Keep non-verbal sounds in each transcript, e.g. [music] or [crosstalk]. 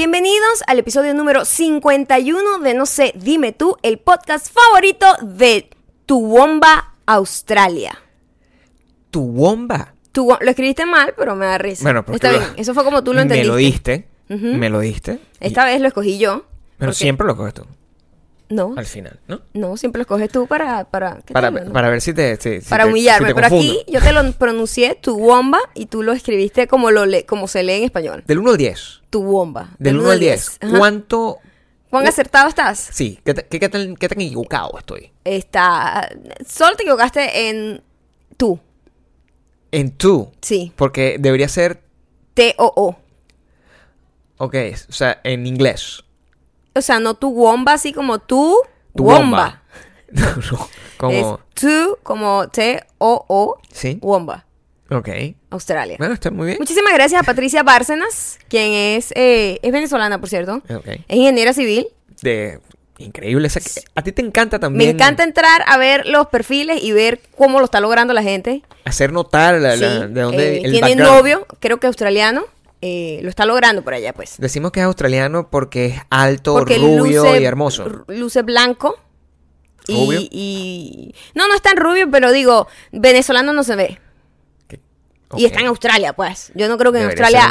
Bienvenidos al episodio número 51 de No sé, dime tú, el podcast favorito de Tuwomba, Australia. Tuwomba. Tu, lo escribiste mal, pero me da risa. Bueno, porque Está lo- bien, eso fue como tú lo entendiste. Me lo diste. Me lo diste. y- Esta vez lo escogí yo. pero siempre lo coges tú. No, Al final, ¿no? no, siempre lo escoges tú para... Para, ¿qué Para, ver si te. si- si Para te- humillarme, si te pero aquí yo te lo pronuncié Tuwomba y tú lo escribiste como, lo le- como se lee en español. Del 1 al 10. Tuwomba. Del 1 al 10. Ajá. ¿Cuánto. ¿Cuán acertado estás? Sí, ¿qué, te- qué, qué tan, qué tan equivocado estoy? Está... Solo te equivocaste en tú. En tú. Sí. Porque debería ser. T-O-O. Ok, o sea, en inglés. O sea, no tu womba, así como tú, Tuwomba. womba. [laughs] No, como. Es tú como T-O-O, Sí. womba, Ok. Australia. Bueno, está muy bien. Muchísimas gracias a Patricia Bárcenas, quien es, eh, es venezolana, por cierto. Ok. Es ingeniera civil. De. Increíble. a ti te encanta también. Me encanta entrar a ver los perfiles y ver cómo lo está logrando la gente. Hacer notar la- Sí, la- de dónde. eh, el tiene background. novio, creo que australiano. Eh, lo está logrando por allá, pues. Decimos que es australiano porque es alto, Porque rubio luce, y hermoso. Luce blanco. Rubio. Y, y- No, no es tan rubio, pero digo, venezolano no se ve. Y está en Australia, pues. Yo no creo que en Australia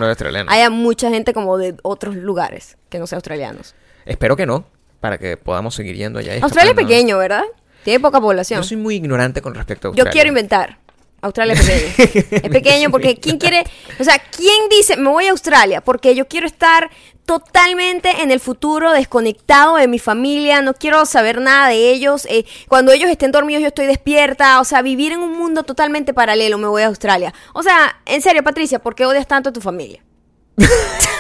haya mucha gente como de otros lugares que no sean australianos. Espero que no, para que podamos seguir yendo allá. Australia es pequeño, ¿verdad? Tiene poca población. Yo soy muy ignorante con respecto a Yo Australia. quiero inventar. Australia es [laughs] pequeño. es pequeño porque ¿quién quiere? O sea, ¿quién dice me voy a Australia? Porque yo quiero estar totalmente en el futuro, desconectado de mi familia, no quiero saber nada de ellos. eh, cuando ellos estén dormidos yo estoy despierta. O sea, vivir en un mundo totalmente paralelo, me voy a Australia. O sea, en serio, Patricia, ¿por qué odias tanto a tu familia? [laughs]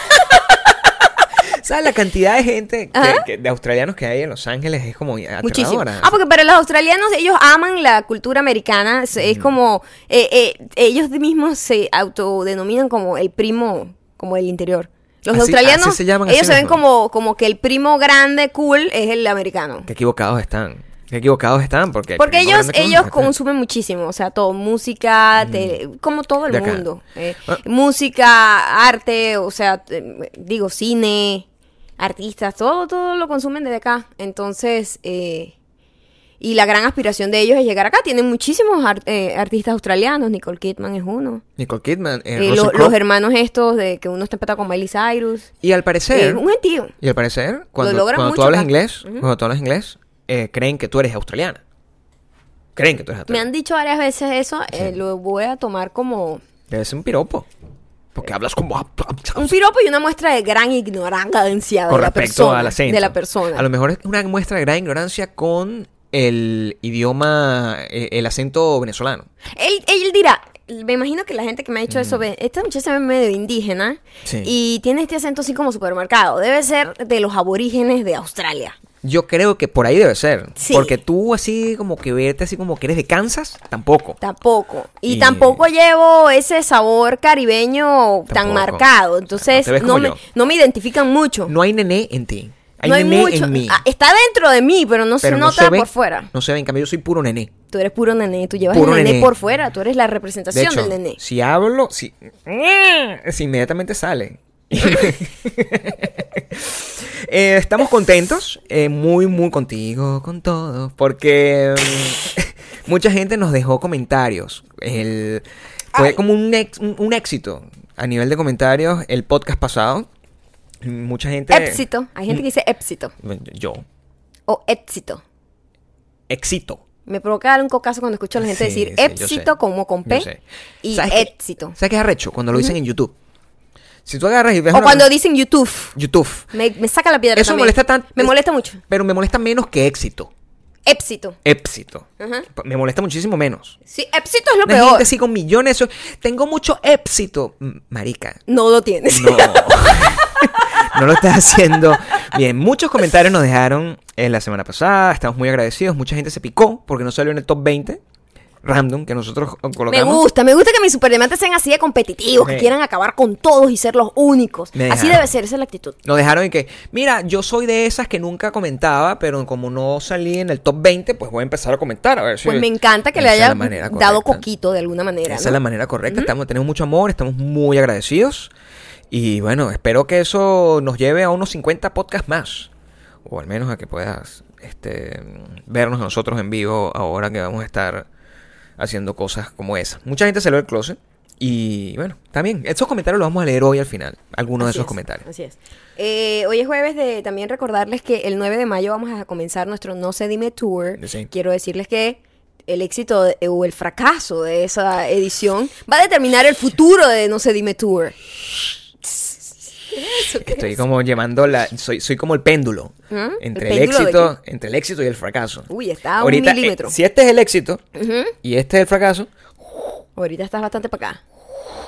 ¿Sabes la cantidad de gente que- que- de australianos que hay en Los Ángeles? Es como Muchísimo. Ah, porque para los australianos ellos aman la cultura americana. Es, es como eh, eh, ellos mismos se autodenominan como el primo, como el interior. Los Así- australianos, así se llaman ellos se ven mismo. como, como que el primo grande, cool, es el americano. Qué equivocados están. Qué equivocados están porque... Porque ellos, ellos consumen muchísimo, o sea, todo, música, tele- como todo el mundo. eh, Ah. Música, arte, o sea, digo, cine, artistas, todo, todo lo consumen desde acá. Entonces, eh, y la gran aspiración de ellos es llegar acá. Tienen muchísimos ar- eh, artistas australianos, Nicole Kidman es uno. Nicole Kidman, eh, Eh, lo- los hermanos estos de que uno está empatado con Miley Cyrus. Y al parecer... un gentío. Y al parecer, cuando, logran cuando tú hablas inglés, cuando tú hablas inglés, eh, creen que tú eres australiana. Creen que tú eres Me australiana. han dicho varias veces eso, eh, lo voy a tomar como... Debe ser un piropo. Porque hablas como... Un piropo y una muestra de gran ignorancia de con la persona. al acento. De la persona. A lo mejor es una muestra de gran ignorancia con el idioma, eh, el acento venezolano. Él, él dirá, me imagino que la gente que me ha dicho eso ve, esta muchacha se ve medio indígena Sí. y tiene este acento así como supermercado. Debe ser de los aborígenes de Australia. Yo creo que por ahí debe ser. Sí. Porque tú así como que verte así como que eres de Kansas, tampoco. Tampoco. Y, Y- tampoco llevo ese sabor caribeño tan marcado. Entonces no me, no me identifican mucho. No hay nené en ti. Hay No hay nené mucho. en mí. Ah, está dentro de mí, pero no pero se no nota se por fuera. No se ve, en cambio yo soy puro nené. Tú eres puro nené, tú llevas Puro el nené, nené. por fuera, tú eres la De representación hecho, del nené. si hablo, si, [laughs] si inmediatamente sale. [laughs] Eh, estamos contentos, eh, muy, muy contigo, con todo, porque mm, [laughs] mucha gente nos dejó comentarios. El, fue Ay. como un, ex- un, un éxito a nivel de comentarios el podcast pasado. Mucha gente... Éxito. Hay gente que dice éxito Yo. o éxito. Éxito. Me provoca dar un cocazo cuando escucho a la gente Sí, decir sí, éxito como con P y éxito. ¿Sabes qué es arrecho? Cuando lo dicen en YouTube. Si tú agarras y ves O una- cuando dicen YouTube. YouTube. Me, me saca la piedra Eso también. molesta tanto. Me molesta mucho. Pero me molesta menos que éxito. Éxito. Éxito. Ajá. Me molesta muchísimo menos. Sí, éxito es lo Una peor. gente así con millones. Tengo mucho éxito. Marica. No lo tienes. No. [laughs] no lo estás haciendo bien. Muchos comentarios nos dejaron en la semana pasada. Estamos muy agradecidos. Mucha gente se picó porque no salió en el top 20 random que nosotros Me colocamos. gusta, me gusta que mis superdiamantes sean así de competitivos, que quieran acabar con todos y ser los únicos. Me Así debe ser, esa es la actitud. Nos dejaron en que, mira, yo soy de esas que nunca comentaba, pero como no salí en el top 20, pues voy a empezar a comentar. A ver si Pues me encanta que le haya dado coquito de alguna manera. Esa ¿no? es la manera correcta. estamos, tenemos mucho amor, estamos muy agradecidos. Y bueno, espero que eso nos lleve a unos 50 podcasts más. O al menos a que puedas este, vernos nosotros en vivo ahora que vamos a estar haciendo cosas como esa. Mucha gente salió del closet. Y bueno, también, esos comentarios los vamos a leer hoy al final. Algunos de esos es, comentarios. Así es. Eh, hoy es jueves de también recordarles que el 9 de mayo vamos a comenzar nuestro No se dime tour. Sí. Quiero decirles que el éxito de- o el fracaso de esa edición va a determinar el futuro de No se dime tour. ¿Qué es eso? ¿Qué Estoy es? como llevando la. Soy, soy como el péndulo. ¿Mm? Entre ¿El éxito. Entre el éxito y el fracaso. Uy, está a un Ahorita, eh, si este es el éxito y este es el fracaso, Ahorita estás bastante para acá.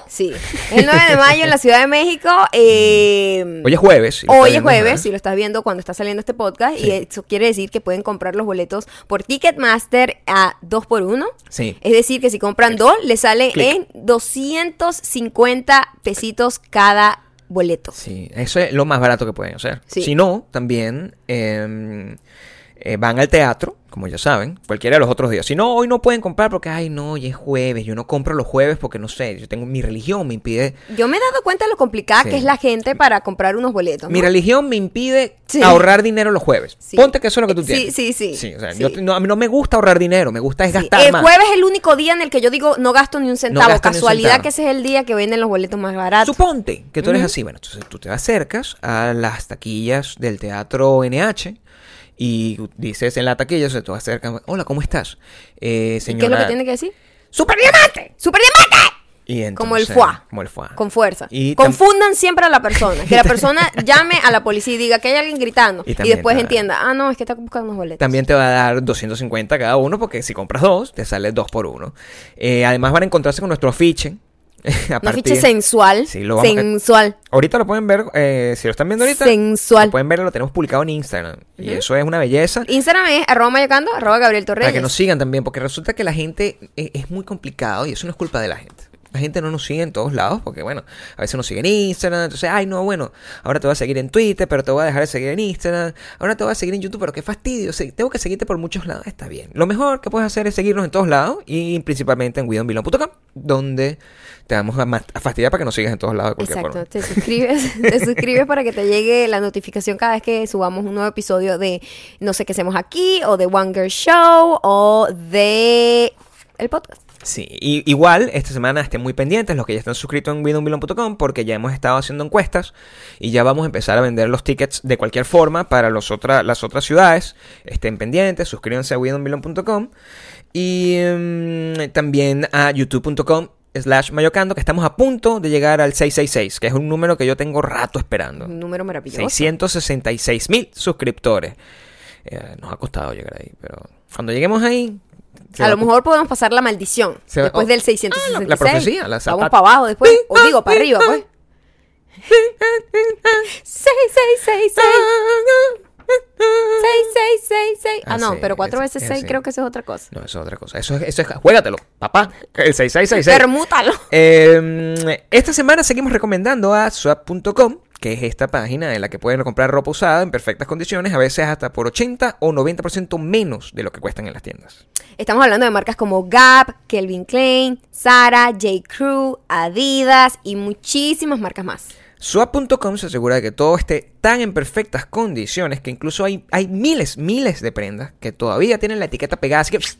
Sí. El 9 de mayo en la Ciudad de México. eh, hoy es jueves. si Hoy es jueves, si lo estás viendo cuando está saliendo este podcast, Sí. y eso quiere decir que pueden comprar los boletos por Ticketmaster a 2 por 1 Sí. Es decir, que si compran dos, les sale Clic. en 250 pesitos cada boleto. Sí, eso es lo más barato que pueden hacer. Sí. Si no, también eh, eh, van al teatro, como ya saben, cualquiera de los otros días. Si no, hoy no pueden comprar porque, ay, no, hoy es jueves. Yo no compro los jueves porque, no sé, yo tengo mi religión, me impide... Yo me he dado cuenta de lo complicada Sí. que es la gente para comprar unos boletos. ¿no? Mi religión me impide Sí. ahorrar dinero los jueves. Sí. Ponte que eso es lo que tú tienes. sí, sí. Sí, o sea, yo no, a mí no me gusta ahorrar dinero, me gusta es gastar el más. jueves es el único día en el que yo digo no gasto ni un centavo. un Casualidad centavo. que ese es el día que venden los boletos más baratos. Suponte que tú eres así. Bueno, entonces tú te acercas a las taquillas del teatro NH y dices en la taquilla, o sea, tú acercas, hola, ¿cómo estás? Eh, ¿Qué señora... es lo que tiene que decir? ¡Super diamante! ¡Super diamante! Y entonces, Como el foie. Como el foie. Con fuerza. Y Confundan siempre a la persona. [laughs] Que la persona llame a la policía y diga que hay alguien gritando. Y después entienda, ah, no, es que está buscando unos boletos. También te va a dar 250 cada uno porque si compras dos, te sale dos por uno. Eh, además van a encontrarse con nuestro afiche. [laughs] a Un partir- afiche sensual. Sí, lo vamos a- sensual. Ahorita lo pueden ver, eh, si lo están viendo ahorita, Sensual. lo pueden ver, lo tenemos publicado en Instagram. Y eso es una belleza. Instagram es arroba mayocando, arroba Gabriel Torreyes. Para que nos sigan también, porque resulta que la gente eh, es muy complicado y eso no es culpa de la gente. La gente no nos sigue en todos lados porque, bueno, a veces nos sigue en Instagram. Entonces, ay, no, bueno, ahora te voy a seguir en Twitter, pero te voy a dejar de seguir en Instagram. Ahora te voy a seguir en YouTube, pero qué fastidio. Tengo que seguirte por muchos lados. Está bien. Lo mejor que puedes hacer es seguirnos en todos lados y principalmente en widonbilon.com, donde te vamos a, a fastidiar para que nos sigas en todos lados de cualquier Exacto, forma. te suscribes, [laughs] te suscribes para que te llegue la notificación cada vez que subamos un nuevo episodio de No sé qué hacemos aquí, o de One Girl Show, o de el podcast. Sí, y igual esta semana estén muy pendientes los que ya están suscritos en widowmillion.com porque ya hemos estado haciendo encuestas y ya vamos a empezar a vender los tickets de cualquier forma para los otra- las otras ciudades. Estén pendientes, suscríbanse a widowmillion.com y mm, también a youtube.com slash mayocando que estamos a punto de llegar al 666, que es un número que yo tengo rato esperando. Un número maravilloso. 666 mil suscriptores. Eh, nos ha costado llegar ahí, pero cuando lleguemos ahí... A lo mejor podemos pasar la maldición Se va- después oh. del 666. Ah, la- profecía, la Vamos para abajo después, o digo, para arriba, pues. [laughs] 6666. 6666. Ah, Ah, no, sí, pero 4 es- veces es 6 así. creo que eso es otra cosa. No, eso es otra cosa. Eso es, eso es, juégatelo, papá. El 6666. Permútalo. Eh, esta semana seguimos recomendando a swap.com, que es esta página en la que pueden comprar ropa usada en perfectas condiciones, a veces hasta por 80 o 90% menos de lo que cuestan en las tiendas. Estamos hablando de marcas como Gap, Kelvin Klein, Zara, J. Crew, Adidas y muchísimas marcas más. Swap.com se asegura de que todo esté tan en perfectas condiciones que incluso hay, hay miles, miles de prendas que todavía tienen la etiqueta pegada, así que pss,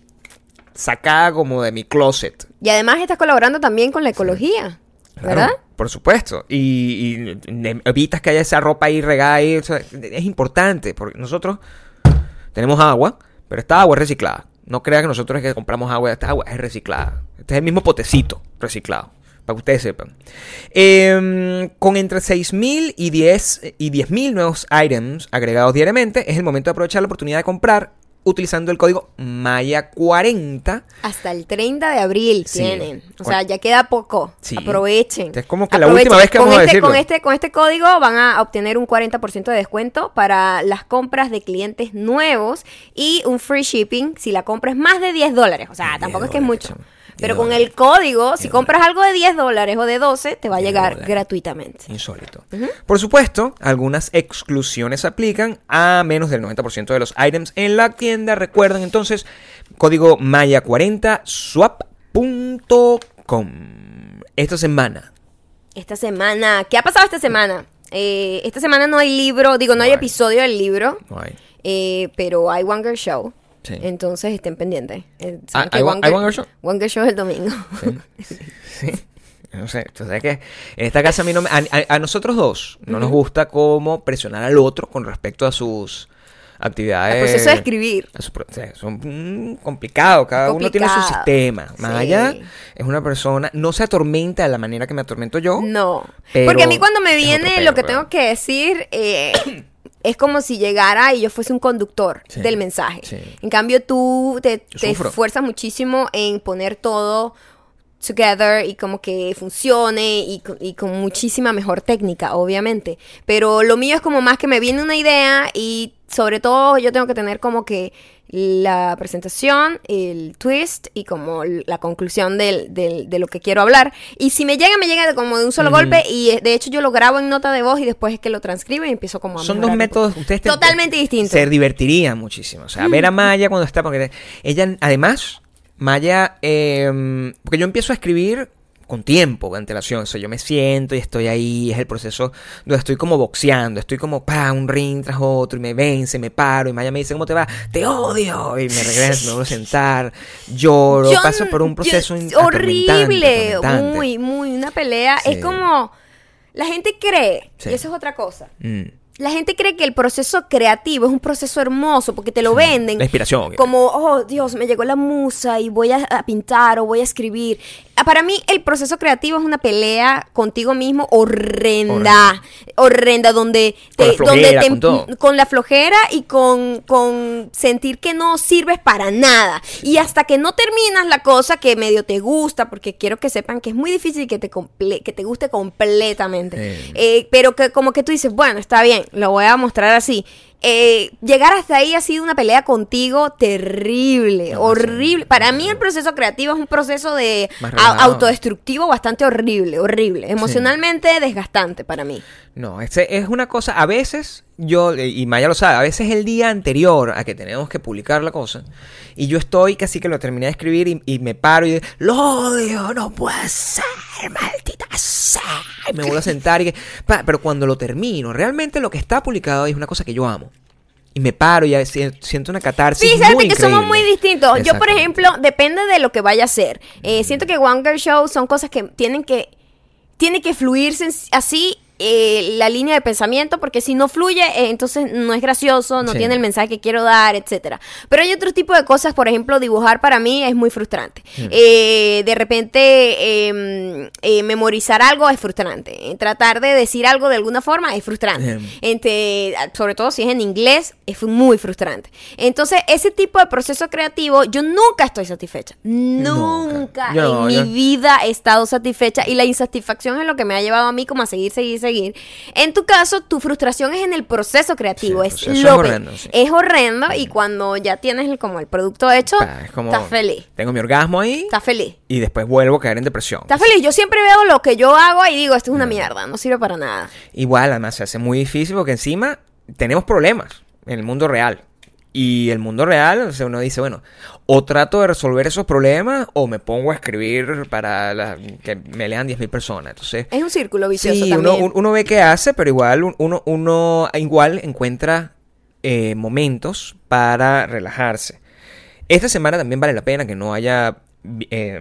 sacada como de mi closet. Y además estás colaborando también con la ecología, ¿verdad? Por supuesto. Y, evitas que haya esa ropa ahí regada ahí. o sea, es importante porque nosotros tenemos agua, pero esta agua es reciclada. No crea que nosotros es que compramos agua, esta agua es reciclada. Este es el mismo potecito reciclado, para que ustedes sepan. Em, con entre 6.000 y 10 y 10.000 nuevos items agregados diariamente, es el momento de aprovechar la oportunidad de comprar utilizando el código MAYA40 Hasta el 30 de abril Sí. tienen. O sea, ya queda poco. Sí. Aprovechen. Es como que la última vez que con vamos a este, decirlo. Con este, con este código van a obtener un 40% de descuento para las compras de clientes nuevos y un free shipping si la compra es más de 10 dólares. O sea, 10 tampoco es que es mucho. 10 Pero con dólares. el código, si 10 compras algo de 10 dólares o de 12, te va a 10 llegar dólares. gratuitamente. Insólito. Por supuesto, algunas exclusiones aplican a menos del 90% de los items en la tienda. Recuerden entonces, código Maya40 swap.com. Esta semana Esta semana, ¿qué ha pasado esta semana? Eh, esta semana no hay libro, digo, no hay episodio del libro, No hay. eh, pero hay One Girl Show. Sí. Entonces estén pendientes. Eh, Ah, ¿hay One- hay One Girl Show? One Girl Show es el domingo. Sí. [laughs] No sé, tú sabes que en esta casa a mí no me- a, nosotros dos no nos gusta como presionar al otro con respecto a sus actividades. El proceso de escribir. a su pro- o sea, son mm, complicados, cada uno tiene su sistema. Maya Sí. es una persona, no se atormenta de la manera que me atormento yo. No. Porque a mí cuando me viene lo que pero- tengo que decir, eh, es como si llegara y yo fuese un conductor Sí, del mensaje. sí. En cambio, tú te, te esfuerzas muchísimo en poner todo together y como que funcione y, y con muchísima mejor técnica, obviamente. Pero lo mío es como más que me viene una idea y sobre todo yo tengo que tener como que la presentación, el twist y como la conclusión del, del- de lo que quiero hablar. Y si me llega, me llega como de un solo golpe y eh, de hecho yo lo grabo en nota de voz y después es que lo transcribo y empiezo como a Son dos métodos, ustedes te- Totalmente distintos. Se divertirían muchísimo. O sea, ver a Maya cuando está, porque ella, además, Maya, eh, porque yo empiezo a escribir con tiempo de antelación. O sea, yo me siento y estoy ahí, es el proceso donde estoy como boxeando, estoy como, pa, un ring tras otro y me vence, me paro y Maya me dice, ¿cómo te va? Te odio. Y me regreso, me vuelvo a sentar, lloro, Yo paso por un proceso yo- horrible, atormentante, atormentante. muy, muy, una pelea. Sí. Es como, la gente cree, Sí. y eso es otra cosa. Mm. La gente cree que el proceso creativo es un proceso hermoso porque te lo venden. La inspiración. Como, oh Dios, me llegó la musa y voy a, a pintar o voy a escribir. Ah, Para mí, el proceso creativo es una pelea contigo mismo horrenda. Horrenda, donde Con la te, flojera, donde te- con la flojera y con, con sentir que no sirves para nada. Y hasta que no terminas la cosa que medio te gusta, porque quiero que sepan que es muy difícil que te, comple- que te guste completamente. Eh. Eh, pero que como que tú dices, bueno, está bien, lo voy a mostrar así. Eh, llegar hasta ahí ha sido una pelea contigo terrible, No, horrible. sí. Para mí el proceso creativo es un proceso de autodestructivo bastante horrible, horrible, emocionalmente desgastante para mí. No, este es una cosa, a veces yo, eh, y Maya lo sabe, a veces el día anterior a que tenemos que publicar la cosa, y yo estoy casi que lo terminé de escribir y, y me paro y digo, lo odio, no puede ser, maldita Y me vuelvo a sentar y que, pa, pero cuando lo termino, realmente lo que está publicado es una cosa que yo amo. Y me paro y siento una catarsis. Fíjate muy que somos muy distintos. Yo, por ejemplo, depende de lo que vaya a hacer. Eh, siento que One Girl Show son cosas que tienen que, tiene que fluirse así eh, la línea de pensamiento, porque si no fluye, eh, entonces no es gracioso, no Sí. tiene el mensaje que quiero dar, etcétera. Pero hay otro tipo de cosas, por ejemplo, dibujar para mí es muy frustrante. Mm. Eh, de repente, eh, memorizar algo es frustrante. Tratar de decir algo de alguna forma es frustrante. Bien. Entre, sobre todo si es en inglés, es muy frustrante. Entonces, ese tipo de proceso creativo, yo nunca estoy satisfecha. Nunca, Nunca. Yo- en mi vida he estado satisfecha y la insatisfacción es lo que me ha llevado a mí como a seguir, seguir, seguir. En tu caso, tu frustración es en el proceso creativo, Sí, es proceso es lo horrendo, sí. es horrendo y cuando ya tienes el- como el producto hecho, es como- estás feliz. Tengo mi orgasmo ahí Estás feliz. y después vuelvo a caer en depresión. Estás feliz. Yo siempre veo lo que yo hago y digo, esto es una mierda, no sirve para nada. Igual, además, se hace muy difícil porque encima tenemos problemas en el mundo real. Y el mundo real, o sea, uno dice, bueno, o trato de resolver esos problemas o me pongo a escribir para la- que me lean 10.000 personas. Entonces, Es un círculo vicioso sí, uno, también. uno ve qué hace, pero igual un- uno, uno igual encuentra eh, momentos para relajarse. Esta semana también vale la pena que no haya eh,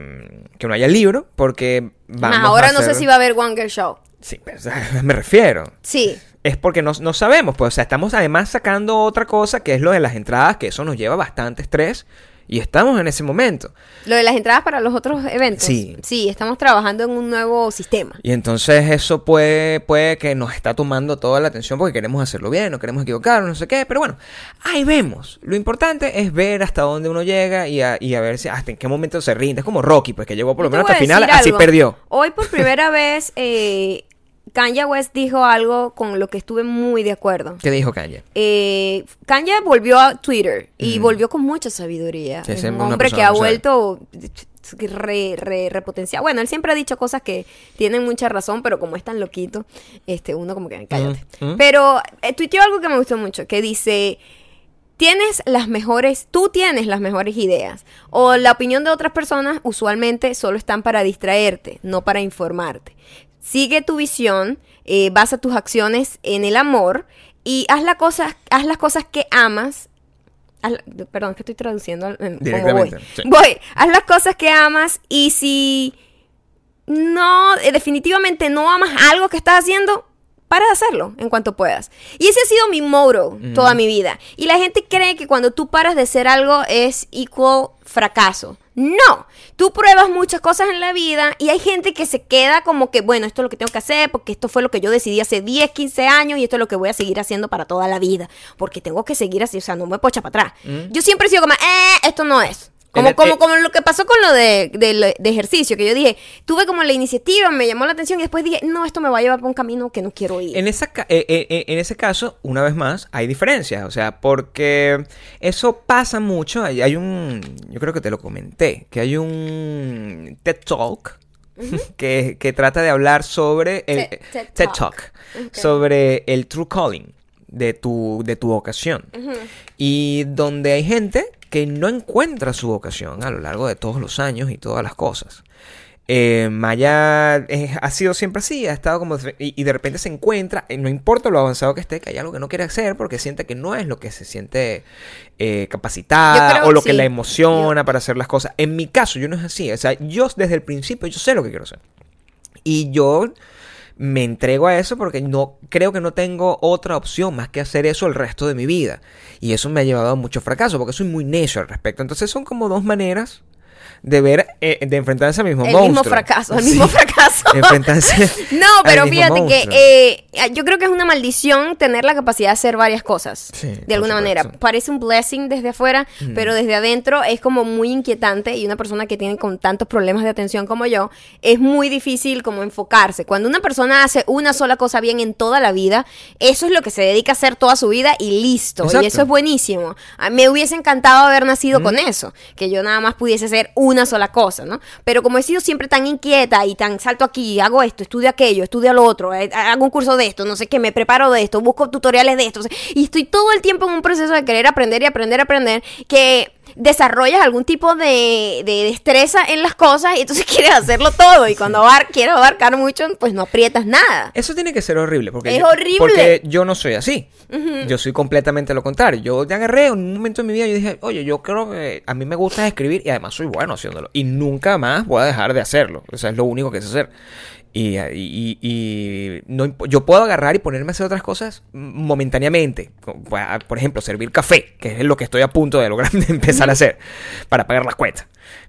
que no haya libro porque vamos Más ahora a no sé si va a haber One Girl Show. Sí, pues, me refiero Sí. es porque no, no sabemos, pues, o sea, estamos además sacando otra cosa que es lo de las entradas, que eso nos lleva bastante estrés y estamos en ese momento. Lo de las entradas para los otros eventos. Sí. Sí, estamos trabajando en un nuevo sistema. Y entonces eso puede, puede que nos está tomando toda la atención porque queremos hacerlo bien, no queremos equivocarnos, no sé qué, pero bueno, ahí vemos. Lo importante es ver hasta dónde uno llega y a, y a ver si hasta en qué momento se rinde. Es como Rocky, pues que llegó por lo menos hasta el final, decir así algo. perdió. Hoy por primera [laughs] vez eh, Kanye West dijo algo con lo que estuve muy de acuerdo. ¿Qué dijo Kanye? Eh, Kanye volvió a Twitter y volvió con mucha sabiduría. Sí, es un hombre que ha vuelto re, re- repotenciado. Bueno, él siempre ha dicho cosas que tienen mucha razón, pero como es tan loquito, este, uno como que cállate. Mm, mm. Pero eh, tuiteó algo que me gustó mucho, que dice tienes las mejores, tú tienes las mejores ideas. O la opinión de otras personas usualmente solo están para distraerte, no para informarte. Sigue tu visión, eh, basa tus acciones en el amor y haz, la cosa, haz las cosas que amas. haz perdón, es que estoy traduciendo voy. Directamente, sí. Voy, haz las cosas que amas y si no, eh, definitivamente no amas algo que estás haciendo, para de hacerlo en cuanto puedas. Y ese ha sido mi motto toda mi vida. Y la gente cree que cuando tú paras de hacer algo es equal fracaso. No, tú pruebas muchas cosas en la vida y hay gente que se queda como que, bueno, esto es lo que tengo que hacer porque esto fue lo que yo decidí hace 10, 15 años y esto es lo que voy a seguir haciendo para toda la vida. Porque tengo que seguir así, o sea, no me puedo echar para atrás. Yo siempre he sido como, eh, esto no es. Como, el- como, eh, como lo que pasó con lo de, de- de ejercicio, que yo dije, tuve como la iniciativa, me llamó la atención y después dije, no, esto me va a llevar por un camino que no quiero ir. En, esa, eh, eh, eh, en ese caso, una vez más, hay diferencias. O sea, porque eso pasa mucho. Hay, hay un. Yo creo que te lo comenté. Que hay un TED Talk. que, que trata de hablar sobre el TED- TED TED Talk. Sobre el true calling de tu, de tu vocación. Y donde hay gente que no encuentra su vocación a lo largo de todos los años y todas las cosas. Eh, Maya eh, ha sido siempre así, ha estado como... Y, y de repente se encuentra, eh, no importa lo avanzado que esté, que hay algo que no quiere hacer porque siente que no es lo que se siente eh, Yo capacitada o lo que que la sí. emociona para hacer las cosas. En mi caso, yo no es así. O sea, yo desde el principio, yo sé lo que quiero hacer. Y yo me entrego a eso porque no creo que no tengo otra opción más que hacer eso el resto de mi vida. Y eso me ha llevado a mucho fracaso porque soy muy necio al respecto. Entonces son como dos maneras de ver, eh, de enfrentarse al mismo el monstruo. mismo fracaso, el Sí. mismo fracaso. [laughs] Enfrentarse. [laughs] No, pero fíjate que eh, yo creo que es una maldición tener la capacidad de hacer varias cosas. Sí, de alguna manera. Parece un blessing desde afuera, pero desde adentro es como muy inquietante y una persona que tiene con tantos problemas de atención como yo, es muy difícil como enfocarse. Cuando una persona hace una sola cosa bien en toda la vida, eso es lo que se dedica a hacer toda su vida y listo. Exacto. Y eso es buenísimo. A mí me hubiese encantado haber nacido con eso, que yo nada más pudiese hacer una sola cosa, ¿no? Pero como he sido siempre tan inquieta y tan salto aquí, hago esto, estudio aquello, estudio lo otro, eh, hago un curso de esto, no sé qué, me preparo de esto, busco tutoriales de esto, y estoy todo el tiempo en un proceso de querer aprender y aprender, aprender, que desarrollas algún tipo de, de destreza en las cosas y entonces [laughs] quieres hacerlo todo y cuando abar- quieres abarcar mucho, pues no aprietas nada. Eso tiene que ser horrible. Porque Es yo, horrible. Porque yo no soy así. Yo soy completamente lo contrario. Yo te agarré en un momento de mi vida y dije, oye, yo creo que a mí me gusta escribir y además soy bueno haciéndolo. Y nunca más voy a dejar de hacerlo. O sea, es lo único que sé hacer. Y, y- y- no, yo puedo agarrar y ponerme a hacer otras cosas momentáneamente. Por ejemplo, servir café, que es lo que estoy a punto de lograr [laughs] de empezar a hacer para pagar las cuentas.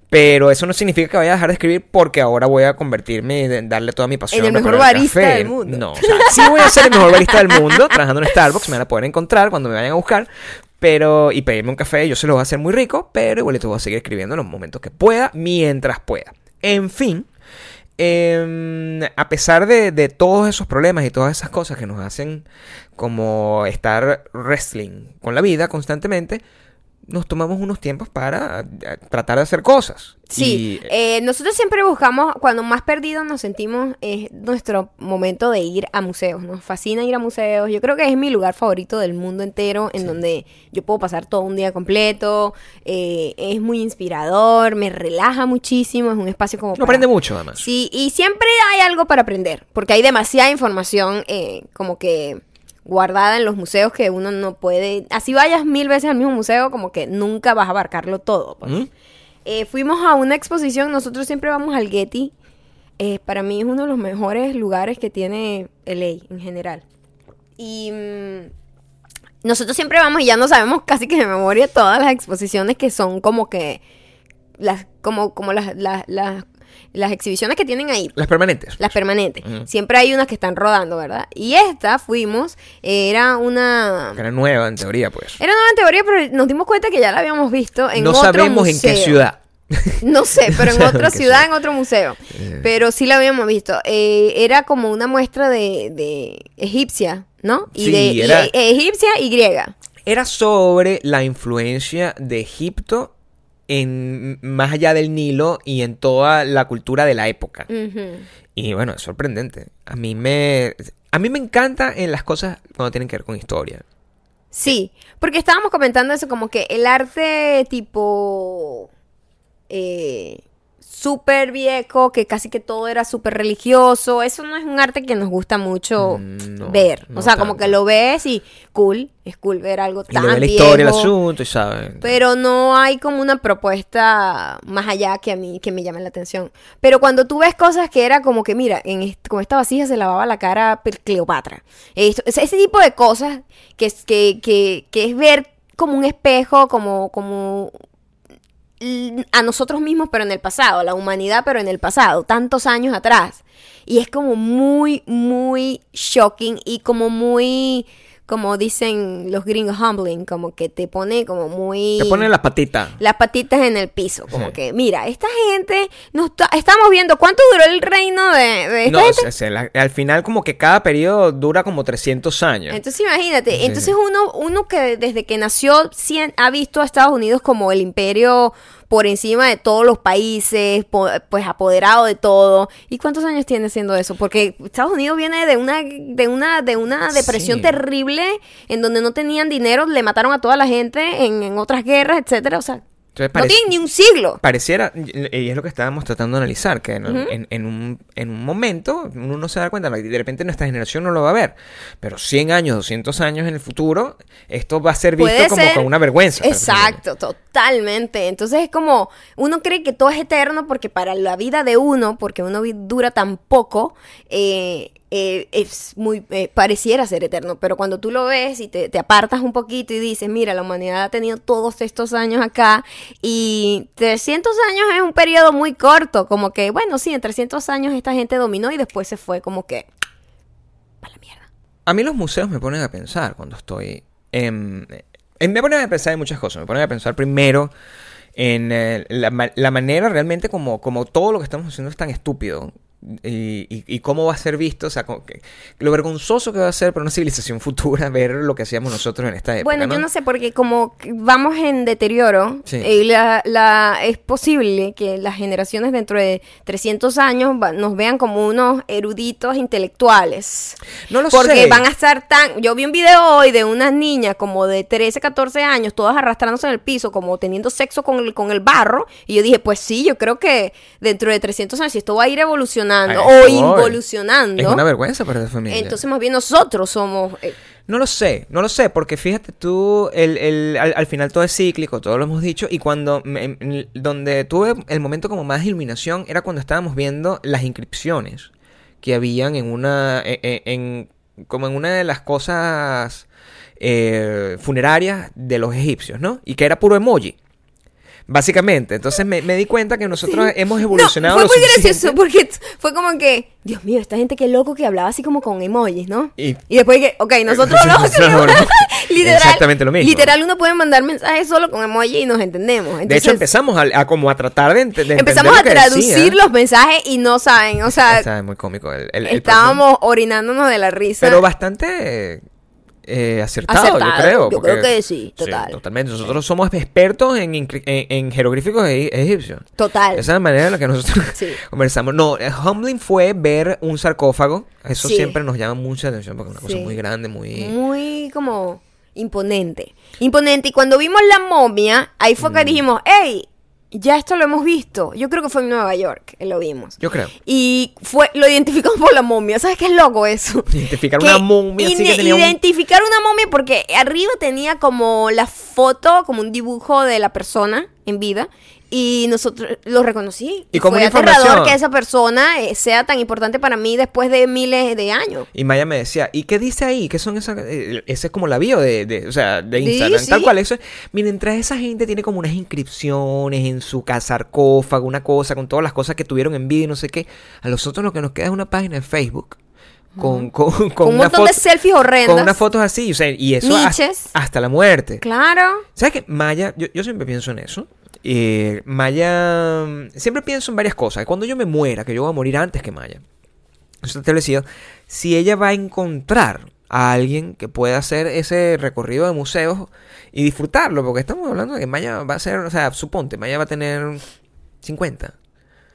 Pero eso no significa que vaya a dejar de escribir porque ahora voy a convertirme y darle toda mi pasión En el mejor barista café. del mundo. No, o sea, sí voy a ser el mejor barista del mundo trabajando en Starbucks. Me van a poder encontrar cuando me vayan a buscar. Pero, y pedirme un café, yo se lo voy a hacer muy rico. Pero igualito voy a seguir escribiendo en los momentos que pueda, mientras pueda. En fin, em, a pesar de, de todos esos problemas y todas esas cosas que nos hacen como estar wrestling con la vida constantemente, nos tomamos unos tiempos para eh, tratar de hacer cosas. Sí, Y, eh, nosotros siempre buscamos, cuando más perdidos nos sentimos, es nuestro momento de ir a museos. Nos fascina ir a museos. Yo creo que es mi lugar favorito del mundo entero, en donde yo puedo pasar todo un día completo. eh, es muy inspirador, me relaja muchísimo, es un espacio como... para- aprende mucho, además. Sí, y siempre hay algo para aprender, porque hay demasiada información eh, como que guardada en los museos que uno no puede... Así vayas mil veces al mismo museo, como que nunca vas a abarcarlo todo. pues. ¿Mm? Eh, fuimos a una exposición, nosotros siempre vamos al Getty. Eh, para mí es uno de los mejores lugares que tiene LA en general. Y mm, nosotros siempre vamos y ya no sabemos [laughs] casi que de memoria todas las exposiciones que son como que las como como las las, las, las exhibiciones que tienen ahí. Las permanentes. Las permanentes. Siempre hay unas que están rodando, ¿verdad? Y esta fuimos, era una... Era nueva, en teoría, pues. Era una teoría, pero nos dimos cuenta que ya la habíamos visto en no otro sabemos en qué ciudad. No sé, [laughs] pero en No otra en ciudad, en otro museo. Eh. Pero sí la habíamos visto. Eh, era como una muestra de, de egipcia, ¿no? Y Sí, de era- y- egipcia y griega. Era sobre la influencia de Egipto en más allá del Nilo y en toda la cultura de la época. Y bueno, es sorprendente. A mí me a mí me encanta en las cosas cuando tienen que ver con historia. Sí, porque estábamos comentando eso, como que el arte tipo... eh, súper viejo, que casi que todo era súper religioso. Eso no es un arte que nos gusta mucho Mm, no, ver. no o sea, como que lo ves y cool, es cool ver algo Y tan le ve la viejo. historia, el asunto, y saben. Pero no hay como una propuesta más allá que a mí que me llame la atención. Pero cuando tú ves cosas que era como que, mira, en est- con esta vasija se lavaba la cara Cleopatra. Esto- ese tipo de cosas que, es- que, que, que es ver como un espejo, como, como a nosotros mismos, pero en el pasado, a la humanidad, pero en el pasado, tantos años atrás. Y es como muy, muy shocking y como muy, como dicen los gringos, humbling, como que te pone como muy... Te ponen las patitas. las patitas en el piso, como Sí. que, mira, esta gente, nos estamos viendo cuánto duró el reino de, de esta No, gente. la- al final como que cada periodo dura como 300 años. Entonces imagínate, Sí. entonces uno, uno que desde que nació ha visto a Estados Unidos como el imperio por encima de todos los países, po- pues apoderado de todo. ¿Y cuántos años tiene siendo eso? Porque Estados Unidos viene de una, de una, de una depresión Sí. terrible en donde no tenían dinero, le mataron a toda la gente en, en otras guerras, etcétera. O sea, Entonces, no tienen ni un siglo. Pareciera, y es lo que estábamos tratando de analizar, que en, en- en un, en un momento uno no se da cuenta, de repente nuestra generación no lo va a ver, pero 100 años, 200 años en el futuro, esto va a ser visto como ser. con una vergüenza. Exacto, totalmente. Entonces es como, uno cree que todo es eterno porque para la vida de uno, porque uno dura tan poco, eh, eh, es muy, eh, pareciera ser eterno. Pero cuando tú lo ves y te, apartas un poquito y dices, mira, la humanidad ha tenido todos estos años acá y 300 años es un periodo muy corto, como que, bueno, sí, en 300 años esta gente dominó y después se fue como que, para la mierda. A mí los museos me ponen a pensar cuando estoy en... en- me ponen a pensar en muchas cosas. Me ponen a pensar primero en eh, la, la manera realmente como, como todo lo que estamos haciendo es tan estúpido. Y, y- y cómo va a ser visto, o sea, que- lo vergonzoso que va a ser para una civilización [laughs] futura ver lo que hacíamos nosotros en esta época. Bueno, yo no sé, porque como vamos en deterioro, Sí. eh, la, la- es posible que las generaciones dentro de 300 años va- nos vean como unos eruditos intelectuales. No lo porque sé. van a estar tan... Yo vi un video hoy de unas niñas como de 13, 14 años, todas arrastrándose en el piso, como teniendo sexo con el, con el barro. Y yo dije, pues sí, yo creo que dentro de 300 años, si esto va a ir evolucionando O involucionando, Es una vergüenza para la familia. entonces más bien nosotros somos... eh, No lo sé, no lo sé, porque fíjate tú, el, el- al, al final todo es cíclico, todo lo hemos dicho, y cuando, me- donde tuve el momento como más de iluminación era cuando estábamos viendo las inscripciones que habían en una, en, en- en- como en una de las cosas eh, funerarias de los egipcios, ¿no? Y que era puro emoji. Básicamente, entonces me, me di cuenta que nosotros hemos evolucionado No, fue muy gracioso porque fue como que, Dios mío, esta gente qué loco que hablaba así como con emojis, ¿no? Y- Y, después que, ok, nosotros [laughs] [laughs] [laughs] literal, exactamente lo mismo. Literal, uno puede mandar mensajes solo con emojis y nos entendemos. de hecho, Entonces, empezamos a, a como a tratar de, de entender empezamos a que traducir decía. los mensajes y no saben, o sea, Está muy cómico el, el- el estábamos orinándonos de la risa. Pero bastante eh, acertado, Acertado, yo creo. yo creo que sí, total. totalmente. Nosotros somos expertos en, en, en jeroglíficos e- egipcios. Total. Esa es la manera en la que nosotros Sí. [laughs] conversamos. No, eh, humbling fue ver un sarcófago. Eso Sí. siempre nos llama mucha atención porque es una cosa muy grande, muy... Muy como imponente. Imponente. Y cuando vimos la momia, ahí fue Mm. que dijimos, hey, ya esto lo hemos visto. Yo creo que fue en Nueva York lo vimos. Yo creo. Y fue, lo identificamos por la momia. ¿Sabes qué es loco eso? Identificar Que una momia que un... Identificar una momia porque arriba tenía como la foto, como un dibujo de la persona en vida. Y nosotros lo reconocí. Y Y, como fue aterrador que esa persona eh, sea tan importante para mí después de miles de años. Y Maya me decía, ¿y qué dice ahí? ¿Qué son esas? eh, Ese es como la bio de, de- o sea, de Sí, Instagram. Tal cual, eso es. Miren, tras esa gente tiene como unas inscripciones en su sarcófago, una cosa, con todas las cosas que tuvieron en vida y no sé qué. A nosotros lo que nos queda es una página en Facebook. Con, con, con Con un montón de selfies horrendas. Con unas fotos así, o sea, y eso hasta, hasta la muerte. Claro. ¿Sabes qué? Maya, yo, yo siempre pienso en eso. Eh, Maya, siempre pienso en varias cosas. Cuando yo me muera, que yo voy a morir antes que Maya, eso está establecido, si ella va a encontrar a alguien que pueda hacer ese recorrido de museos y disfrutarlo, porque estamos hablando de que Maya va a ser, o sea, suponte, Maya va a tener 50,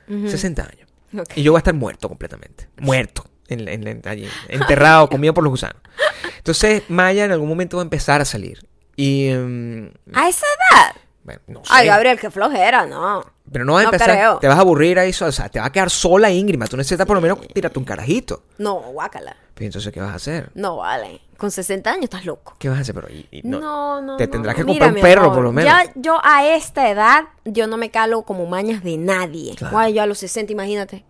60 años. Ok. Y yo voy a estar muerto completamente. Muerto. En, en- en- allí, enterrado, [laughs] comido por los gusanos. Entonces, Maya en algún momento va a empezar a salir. Y. mm, A esa edad. Bueno, no sé. Ay, Gabriel, qué flojera, no. Pero no vas a No empezar, creo. te vas a aburrir ahí, o sea, te va a quedar sola íngrima. Tú necesitas por lo menos tirarte un carajito. No, guácala. Pero entonces, ¿qué vas a hacer? No vale. Con 60 años estás loco. ¿Qué vas a hacer? Pero, y- y No, no, Te no, tendrás no. que comprar Mira, un perro, por lo menos. Ya yo a esta edad, yo no me calo como mañas de nadie. Claro. Guay, yo a los 60, imagínate.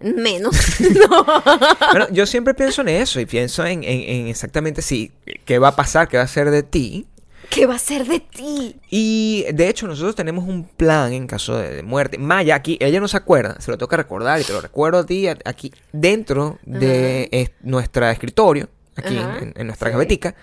Menos. [laughs] [laughs] no. Bueno, yo siempre pienso en eso y pienso en, en- en exactamente si qué va a pasar, qué va a ser de ti. ¿Qué va a ser de ti? Y de hecho, nosotros tenemos un plan en caso de, de muerte. Maya, aquí, ella no se acuerda, se lo toca recordar y te lo recuerdo a ti, aquí dentro de es- nuestro escritorio, aquí en, en nuestra sí. gavetica,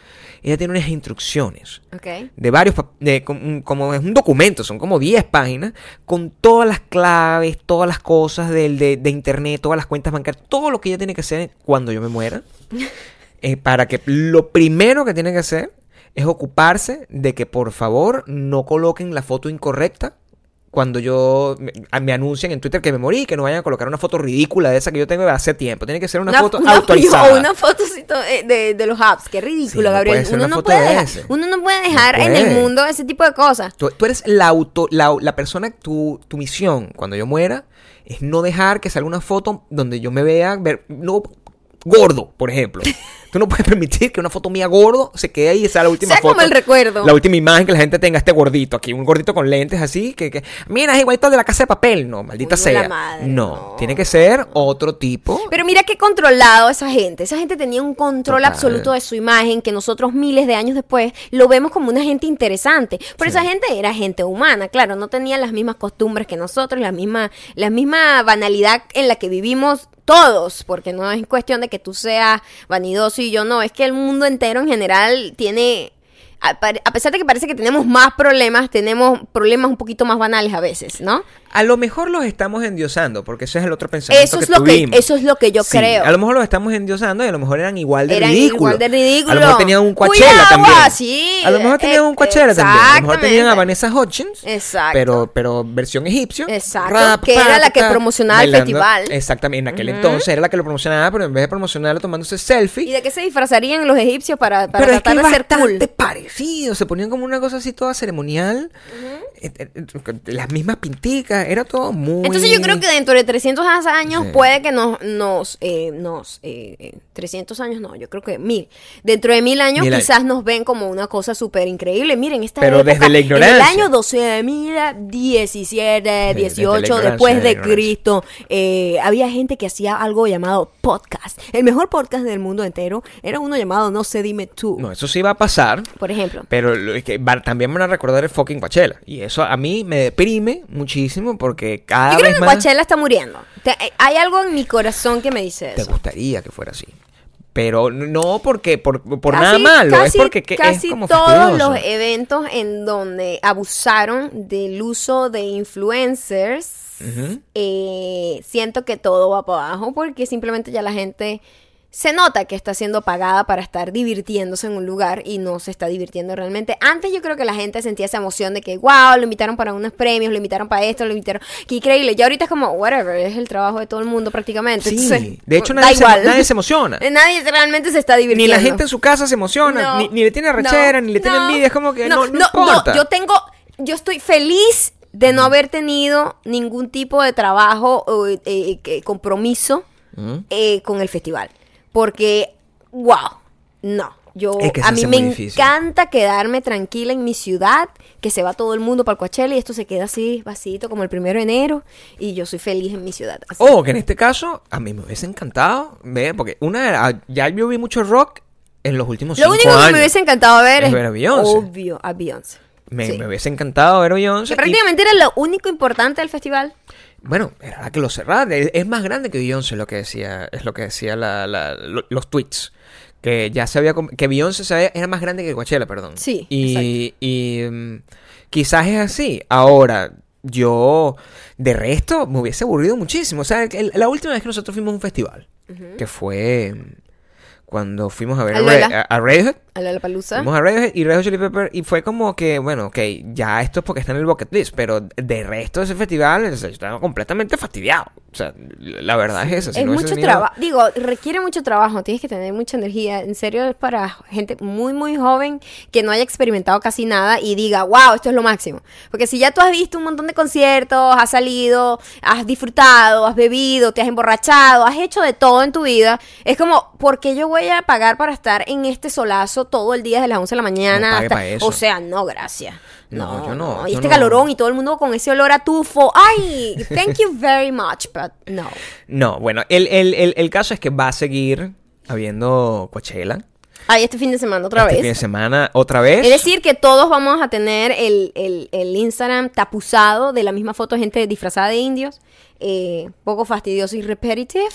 ella tiene unas instrucciones Ok. de varios, de, com- como es un documento, son como 10 páginas, con todas las claves, todas las cosas del, de, de internet, todas las cuentas bancarias, todo lo que ella tiene que hacer cuando yo me muera, [laughs] eh, para que lo primero que tiene que hacer es ocuparse de que por favor no coloquen la foto incorrecta. Cuando yo me, me anuncien en Twitter que me morí, que no vayan a colocar una foto ridícula de esa que yo tengo de hace tiempo. Tiene que ser una, foto una- [laughs] autorizada. O una fotocito eh, de, de los apps. Qué ridículo, Sí, Gabriel. uno, no foto puede de dejar, uno no puede dejar No en el mundo ese tipo de cosas. Tú, tú eres la auto, la, la persona, tu, tu misión cuando yo muera es no dejar que salga una foto donde yo me vea ver, no, gordo, por ejemplo. [laughs] Tú no puedes [laughs] permitir que una foto mía gordo se quede ahí y sea la última Sea foto. como el recuerdo. La última imagen que la gente tenga este gordito aquí, un gordito con lentes así, que, que mira, es igualito al de la casa de papel. No, maldita Uy, sea. madre, no, no. tiene que ser otro tipo. Pero mira qué controlado esa gente. Esa gente tenía un control Total. absoluto de su imagen que nosotros miles de años después lo vemos como una gente interesante. Pero esa gente era gente humana, claro, no tenía las mismas costumbres que nosotros, la misma, la misma banalidad en la que vivimos todos, porque no es cuestión de que tú seas vanidoso y yo no, es que el mundo entero en general tiene... A pesar de que parece que tenemos más problemas, tenemos problemas un poquito más banales a veces, ¿no? A lo mejor los estamos endiosando, porque ese es el otro pensamiento Eso que es lo que, eso es lo que yo Sí, creo. A lo mejor los estamos endiosando y a lo mejor eran igual de Eran ridículos. igual de ridículos. A lo mejor tenían un Coachella también. sí, A lo mejor tenían un Coachella también. A lo mejor tenían a. Vanessa Hutchins. Exacto. Pero, pero versión egipcio. Exacto, que era la que promocionaba el festival. Exactamente. En aquel entonces era la que lo promocionaba, pero en vez de promocionarlo tomándose selfie. ¿Y de qué se disfrazarían los egipcios para, para que tratar es de ser bastante cool? Parecido. Se ponían como una cosa así toda ceremonial. Eh, eh, eh, Las mismas pinticas. Era todo muy. Entonces yo creo que dentro de 300 años Sí. puede que nos, nos, eh, nos eh, eh, 300 años no, yo creo que mil. Dentro de mil años Mil años. quizás nos ven como una cosa súper increíble. Miren, esta Pero época, desde la En el ignorancia. año 12.017, desde la 18 ignorancia, después de ignorancia. Cristo, eh, había gente que hacía algo llamado podcast. El mejor podcast del mundo entero era uno llamado No sé, dime tú. No, eso sí va a pasar. Por ejemplo. Pero lo es que va- también van a recordar el fucking Coachella. Y eso a mí me deprime muchísimo porque cada Yo creo vez que más Coachella está muriendo. Te- eh, hay algo en mi corazón que me dice te eso. gustaría que fuera así. Pero no porque por, por Casi- nada malo, casi- es porque que- casi es como todos los eventos en donde abusaron del uso de influencers, Ujú. eh, siento que todo va para abajo porque simplemente ya la gente se nota que está siendo pagada para estar divirtiéndose en un lugar y no se está divirtiendo realmente. Antes yo creo que la gente sentía esa emoción de que, wow, lo invitaron para unos premios, lo invitaron para esto, lo invitaron... Qué increíble. Ya ahorita es como, whatever, es el trabajo de todo el mundo prácticamente. Sí, Entonces, de hecho nadie se, nadie se emociona. [laughs] Nadie realmente se está Ni divirtiendo. la gente en su casa se emociona, No, ni, ni le tiene arrechera, no, ni le tiene no, envidia, es como que no, no, importa. yo tengo, yo estoy feliz de no haber tenido ningún tipo de trabajo o eh, eh, que- compromiso Ujú. eh, con el festival. Porque, wow, no. Yo, Es que se a mí me encanta quedarme tranquila en mi ciudad, que se va todo el mundo para el Coachella y esto se queda así, vacío como el primero de enero, y yo soy feliz en mi ciudad. O que en este caso, a mí me hubiese encantado ver, porque una ya yo vi mucho rock en los últimos Lo cinco único años. que me hubiese encantado ver Es es, ver a Beyoncé. obvio, a Beyoncé. Me, Sí. me hubiese encantado ver a Beyoncé. Que y- prácticamente era lo único importante del festival. Bueno, era la que lo cerraba. Es, más grande que Beyoncé lo que decía, es lo que decía la- la- lo- los tweets. Que ya se había que Beyoncé se había- era más grande que Coachella, perdón. Sí, Y, y, mm, quizás es así. Ahora, yo de resto me hubiese aburrido muchísimo. O sea, el- la última vez que nosotros fuimos a un festival, que fue cuando fuimos a ver a, Lola. a- a Radiohead. A la Palusa. Fuimos a Radiohead y Red Hot Chili Pepper y fue como que, bueno, ok, ya esto es porque está en el bucket list, pero de resto de ese festival estaba completamente fastidiado. O sea, la verdad es esa. si es no mucho trabajo. Digo, requiere mucho trabajo. Tienes que tener mucha energía. En serio, es para gente muy, muy joven que no haya experimentado casi nada y diga, wow, esto es lo máximo. Porque si ya tú has visto un montón de conciertos, has salido, has disfrutado, has bebido, te has emborrachado, has hecho de todo en tu vida, es como, ¿por qué yo voy a pagar para estar en este solazo todo el día desde las 11 de la mañana? No hasta- pa' eso. O sea, no, gracias. No, yo no, Y yo este no. calorón y todo el mundo con ese olor a tufo. Ay, thank you very much, but no. No, bueno, el, el, el, el caso es que va a seguir habiendo Coachella. Ay, este fin de semana otra este vez. fin de semana otra vez. Es decir, que todos vamos a tener el, el- el Instagram tapuzado de la misma foto de gente disfrazada de indios. Eh, poco fastidioso y repetitive.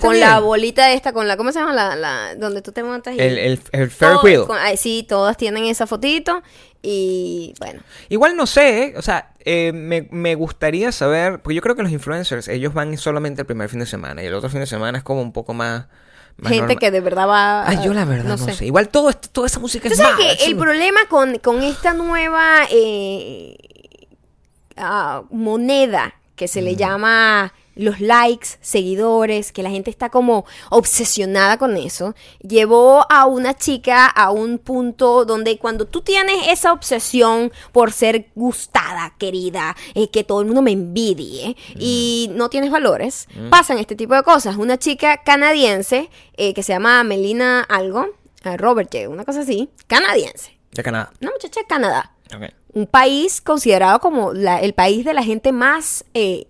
Con bien. la bolita esta, con la, ¿cómo se llama? La, la, donde tú te montas y... el, el, el Ferris Todo- wheel. con- ay, sí, todas tienen esa fotito. Y bueno, Igual no sé, ¿eh? o sea, eh, me, me gustaría saber, porque yo creo que los influencers, ellos van solamente el primer fin de semana y el otro fin de semana es como un poco más... más gente normal. que de verdad va... Ay, yo la verdad no, sé. Igual todo esto- toda esa música Tú es sabes mala, que el problema con, con esta nueva eh, ah, moneda que se le llama los likes, seguidores, que la gente está como obsesionada con eso, llevó a una chica a un punto donde cuando tú tienes esa obsesión por ser gustada, querida, eh, que todo el mundo me envidie y no tienes valores, pasan este tipo de cosas. Una chica canadiense eh, que se llama Melina algo, eh, Robert J., una cosa así, canadiense, De Canadá. una muchacha de Canadá Ok. un país considerado como la- el país de la gente más eh,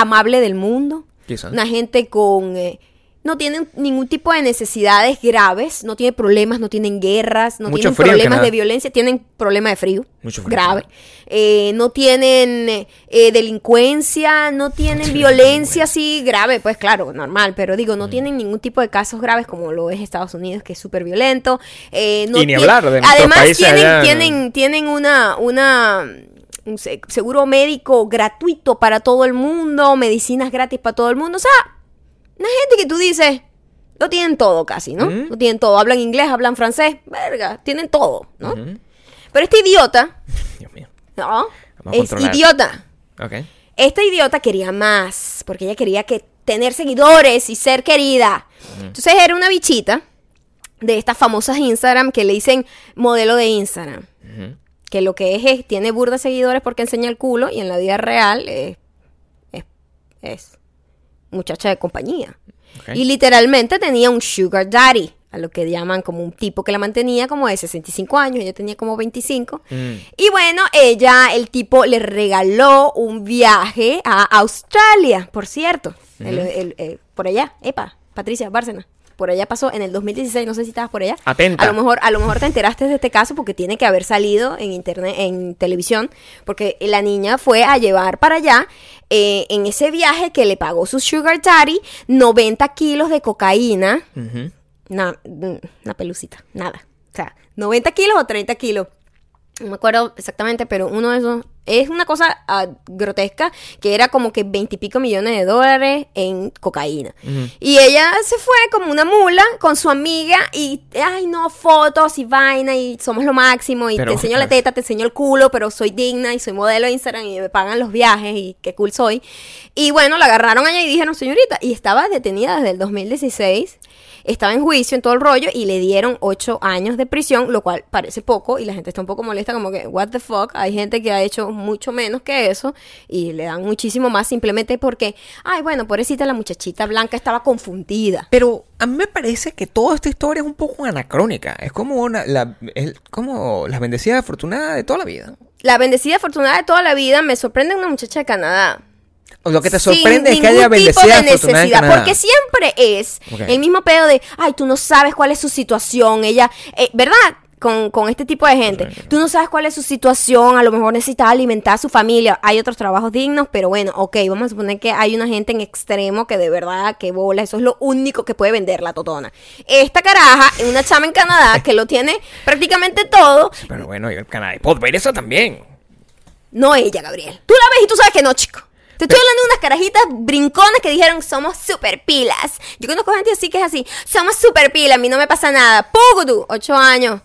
amable del mundo. Una gente con... eh, no tienen ningún tipo de necesidades graves, no tienen problemas, no tienen guerras, no Mucho tienen frío problemas de violencia, tienen problemas de frío, Mucho frío, grave. Eh, no tienen eh, eh, delincuencia, no tienen violencia así grave, pues claro, normal, pero digo, Mm. no tienen ningún tipo de casos graves como lo es Estados Unidos, que es súper violento. Eh, no Y ni hablar de Además, tienen, allá, ¿no? tienen, tienen una, una un se- seguro médico gratuito para todo el mundo, medicinas gratis para todo el mundo. O sea, una gente que tú dices, lo tienen todo casi, ¿no? Ujú. Lo tienen todo. Hablan inglés, hablan francés, verga, tienen todo, ¿no? Pero este idiota, [laughs] Dios mío. ¿no? Es idiota. Ok. Esta idiota quería más, porque ella quería que tener seguidores y ser querida. Entonces era una bichita de estas famosas Instagram que le dicen modelo de Instagram. Ujú. Que lo que es es, tiene burda seguidores porque enseña el culo y en la vida real es, es, es muchacha de compañía. Y literalmente tenía un sugar daddy, a lo que llaman como un tipo que la mantenía como de 65 años, ella tenía como 25. Mm. Y bueno, ella, el tipo le regaló un viaje a Australia, por cierto. El- el- el- por allá, epa, Patricia, Bárcena. Por allá pasó en el 2016, no sé si estabas por allá. Atenta. A lo mejor, a lo mejor te enteraste de este caso porque tiene que haber salido en internet, en televisión, porque la niña fue a llevar para allá eh, en ese viaje que le pagó su sugar daddy 90 kilos de cocaína una, una pelucita, nada. O sea, 90 kilos o 30 kilos. No me acuerdo exactamente, pero uno de esos es una cosa ah, grotesca que era como que 20 y pico millones de dólares en cocaína. Y ella se fue como una mula con su amiga y, ay, no, fotos y vaina y somos lo máximo y Pero, te enseño la teta, te enseño el culo, pero soy digna y soy modelo de Instagram y me pagan los viajes y qué cool soy. Y bueno, la agarraron allá y dijeron, señorita, y estaba detenida desde el 2016, estaba en juicio en todo el rollo y le dieron ocho años de prisión, lo cual parece poco y la gente está un poco molesta como que, what the fuck, hay gente que ha hecho mucho menos que eso y le dan muchísimo más simplemente porque, ay, bueno, pobrecita la muchachita blanca estaba confundida. Pero a mí me parece que toda esta historia es un poco anacrónica. Es como una, la, es como las bendecidas afortunadas de toda la vida. La bendecida afortunada de toda la vida me sorprende una muchacha de Canadá. Lo que te Sin sorprende es que haya tipo de en necesidad, porque siempre es el mismo pedo de, ay, tú no sabes cuál es su situación, ella, eh, ¿verdad? Con, con este tipo de gente. Tú no sabes cuál es su situación, a lo mejor necesita alimentar a su familia. Hay otros trabajos dignos, pero bueno, ok, vamos a suponer que hay una gente en extremo que de verdad, que bola, eso es lo único que puede vender la totona. Esta caraja, una chama en Canadá que lo tiene [laughs] prácticamente todo, Pero bueno, y el Canadá. Puedo ver eso también. no ella, Gabriel. Tú la ves y tú sabes que no, chico. Te estoy hablando de unas carajitas brinconas que dijeron, somos super pilas. Yo conozco gente así que es así, somos super pilas, a mí no me pasa nada. Pugudu, ocho años,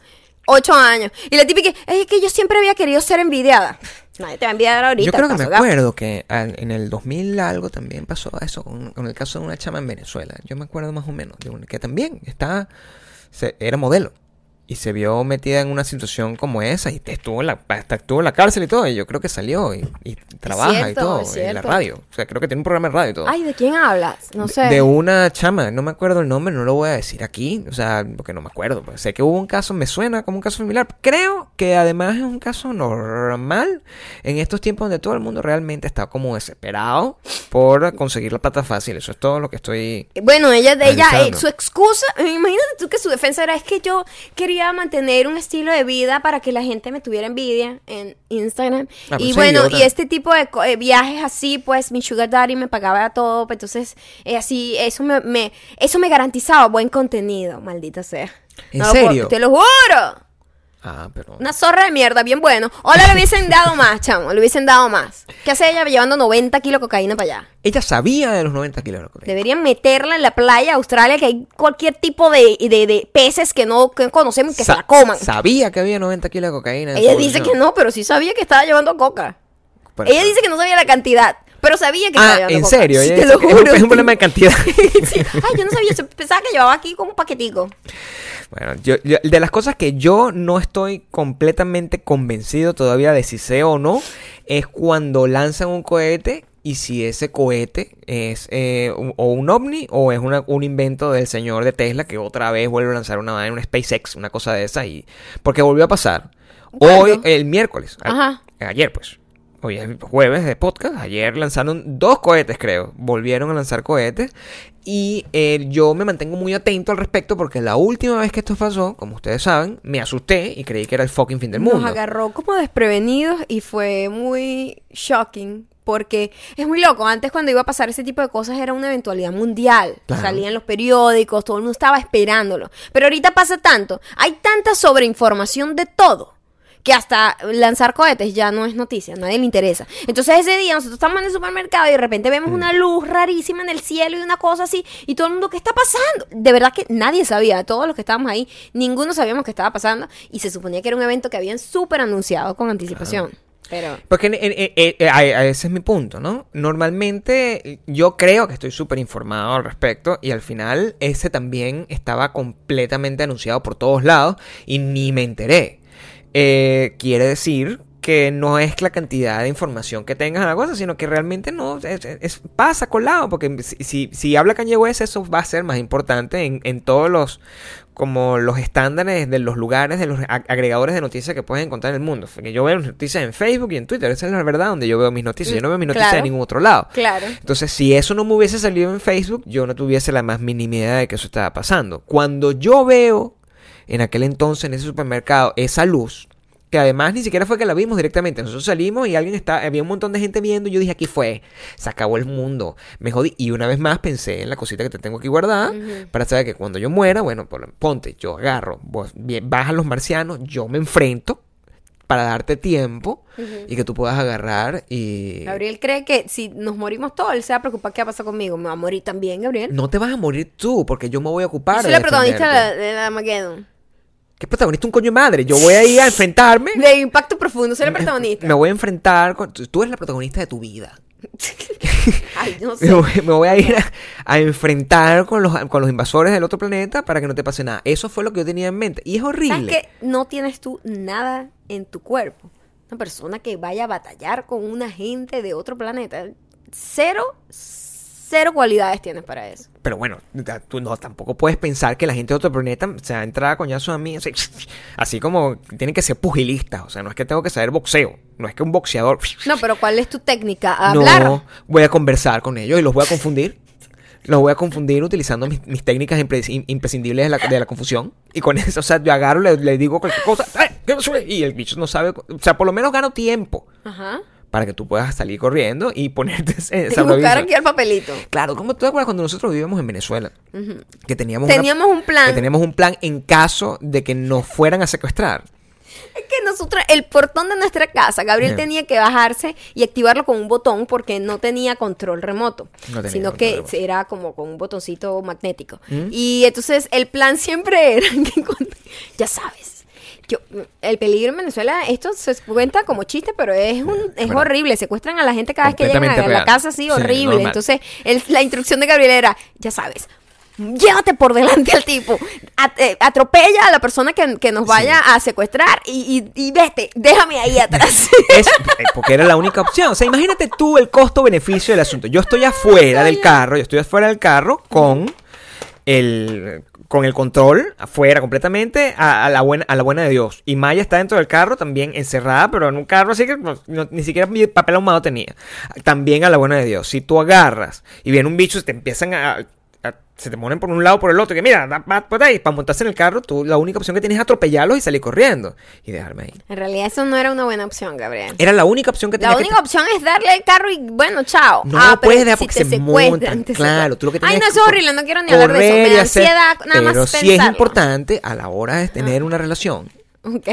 ocho años. Y la típica, es que yo siempre había querido ser envidiada. Nadie te va a envidiar ahorita. Yo creo que me acuerdo que al- en el 2000 algo también pasó eso con, con el caso de una chama en Venezuela. Yo me acuerdo más o menos de una que también estaba, se- era modelo y se vio metida en una situación como esa y estuvo en la, hasta estuvo en la cárcel y todo. Y yo creo que salió y, y trabaja y todo en la radio. O sea, creo que tiene un programa de radio y todo. Ay, ¿de quién hablas? No sé. De una chama, no me acuerdo el nombre, no lo voy a decir aquí, o sea, porque no me acuerdo. pues, sé que hubo un caso, me suena como un caso similar. Creo que además es un caso normal en estos tiempos donde todo el mundo realmente está como desesperado por conseguir la plata fácil. Eso es todo lo que estoy. Bueno, ella, de ella, eh, su excusa, imagínate tú que su defensa era es que yo quería mantener un estilo de vida para que la gente me tuviera envidia en Instagram. Ah, pues y bueno, idiota. y este tipo de eh, viajes así, pues mi sugar daddy me pagaba todo, pues, entonces eh, así, eso me, me- eso me garantizaba buen contenido, maldita sea. ¿En No puedo- serio? te lo juro. Ah, pero. Una zorra de mierda, bien bueno. Hola, le hubiesen dado [laughs] más, chamo, le hubiesen dado más. ¿Qué hace ella llevando 90 kilos de cocaína para allá? Ella sabía de los 90 kilos de cocaína. Deberían meterla en la playa de Australia, que hay cualquier tipo de, de- de peces que no que conocemos que Sa- se la coman. Sabía que había 90 kilos de cocaína. en Ella dice que no, pero sí sabía que estaba llevando coca. Pero- Ella dice que no sabía la cantidad, pero sabía que estaba Ah, llevando ¿en coca. serio? Sí, te lo que es un- juro. es un problema de cantidad. [laughs] Sí. Ay, yo no sabía, yo pensaba que llevaba aquí como un paquetico. Bueno, yo, yo- de las cosas que yo no estoy completamente convencido todavía de si sé o no, es cuando lanzan un cohete y si ese cohete es eh, un- o un ovni o es una- un invento del señor de Tesla que otra vez vuelve a lanzar una vaina, una SpaceX, una cosa de esa. Y, porque volvió a pasar. Hoy, el miércoles. a-. Ayer, pues. Hoy es jueves de podcast. Ayer lanzaron dos cohetes, creo. Volvieron a lanzar cohetes. Y eh, yo me mantengo muy atento al respecto porque la última vez que esto pasó, como ustedes saben, me asusté y creí que era el fucking fin del mundo. Nos agarró como desprevenidos y fue muy shocking. Porque es muy loco. Antes, cuando iba a pasar ese tipo de cosas, era una eventualidad mundial. Claro. Salían los periódicos, todo el mundo estaba esperándolo. Pero ahorita pasa tanto. Hay tanta sobreinformación de todo. Que hasta lanzar cohetes ya no es noticia, a nadie le interesa. Entonces ese día nosotros estamos en el supermercado y de repente vemos Mm. una luz rarísima en el cielo y una cosa así. Y todo el mundo, ¿qué está pasando? De verdad que nadie sabía, todos los que estábamos ahí, ninguno sabíamos qué estaba pasando. Y se suponía que era un evento que habían súper anunciado con anticipación. Pero... Porque en- en- en- en- a- a ese es mi punto, ¿no? Normalmente yo creo que estoy súper informado al respecto y al final ese también estaba completamente anunciado por todos lados y ni me enteré. Eh, quiere decir que no es la cantidad de información que tengas en la cosa, sino que realmente no es, es- pasa colado, porque si, si, si habla Kanye West, eso va a ser más importante en, en todos los como los estándares de los lugares, de los ag- agregadores de noticias que puedes encontrar en el mundo. Yo veo noticias en Facebook y en Twitter, esa es la verdad donde yo veo mis noticias. Yo no veo mis noticias Claro. en ningún otro lado. Claro. Entonces, si eso no me hubiese salido en Facebook, yo no tuviese la más mínima idea de que eso estaba pasando. Cuando yo veo en aquel entonces en ese supermercado esa luz, que además ni siquiera fue que la vimos directamente, nosotros salimos y alguien está, había un montón de gente viendo, y yo dije, aquí fue, se acabó el mundo, me jodí. Y una vez más pensé en la cosita que te tengo aquí guardada, para saber que cuando yo muera, bueno, por- ponte, yo agarro, vos, bajan los marcianos, yo me enfrento para darte tiempo y que tú puedas agarrar y... Gabriel cree que si nos morimos todos, él se va a preocupar qué va a pasar conmigo. Me va a morir también, Gabriel. No te vas a morir tú, porque yo me voy a ocupar Yo soy de la protagonista de la, de la. ¿Qué protagonista? Un coño de madre. Yo voy a ir a enfrentarme. De impacto profundo, soy la protagonista. Me voy a enfrentar con... Tú eres la protagonista de tu vida. [laughs] Ay, no [laughs] sé. Me voy, me voy a ir a, a enfrentar con los, con los invasores del otro planeta para que no te pase nada. Eso fue lo que yo tenía en mente. Y es ¿Sabes horrible. que no tienes tú nada en tu cuerpo? Una persona que vaya a batallar con una gente de otro planeta. Cero, cero cualidades tienes para eso. Pero bueno, tú no, tampoco puedes pensar que la gente de otro planeta se va a entrar a coñazo a mí. Así, así como tienen que ser pugilistas. O sea, no es que tengo que saber boxeo. No es que un boxeador... No, pero ¿cuál es tu técnica? Hablar. No, voy a conversar con ellos y los voy a confundir. Los voy a confundir utilizando mis, mis técnicas impre- im- imprescindibles de la, de la confusión. Y con eso, o sea, yo agarro, le, le digo cualquier cosa. Y el bicho no sabe. O sea, por lo menos gano tiempo Ajá. Para que tú puedas salir corriendo y ponerte [laughs] ese Y buscar aquí el papelito. Claro, ¿cómo te acuerdas cuando nosotros vivíamos en Venezuela? Que teníamos, Teníamos un plan. Que teníamos un plan en caso de que nos fueran a secuestrar. Es que nosotros, el portón de nuestra casa, Gabriel tenía que bajarse y activarlo con un botón porque no tenía control remoto, No tenía sino control que remoto. era como con un botoncito magnético. ¿Mm? Y entonces el plan siempre [laughs] era que cuando- ya sabes. Yo, el peligro en Venezuela, esto se cuenta como chiste, pero es un es horrible. Secuestran a la gente cada vez que llegan a, la casa, así Sí, horrible. Entonces, el- la instrucción de Gabriel era, ya sabes, llévate por delante al tipo, at- eh, atropella a la persona que, que nos vaya a secuestrar y, y- y vete, déjame ahí atrás. [laughs] Es, eh, porque era la única opción. O sea, imagínate tú el costo-beneficio del asunto. Yo estoy afuera del carro, yo estoy afuera del carro con el con el control afuera completamente a, la buena a la buena de Dios. Y Maya está dentro del carro también encerrada, pero en un carro así que no- ni siquiera papel ahumado tenía. También a la buena de Dios. Si tú agarras y viene un bicho te empiezan a- se te ponen por un lado por el otro, que mira, ahí, para montarse en el carro, tú la única opción que tienes es atropellarlos y salir corriendo y dejarme ahí. en realidad eso no era una buena opción, Gabriel. Era la única opción que tenía La que única opción es darle el carro y bueno, chao. No, Ah, pero puedes dejar si porque se montan, claro, tú lo que Ay, tienes no, que eso es horrible, no quiero ni hablar de eso. Me da ansiedad nada más Pero sí es importante a la hora de tener una relación Ok.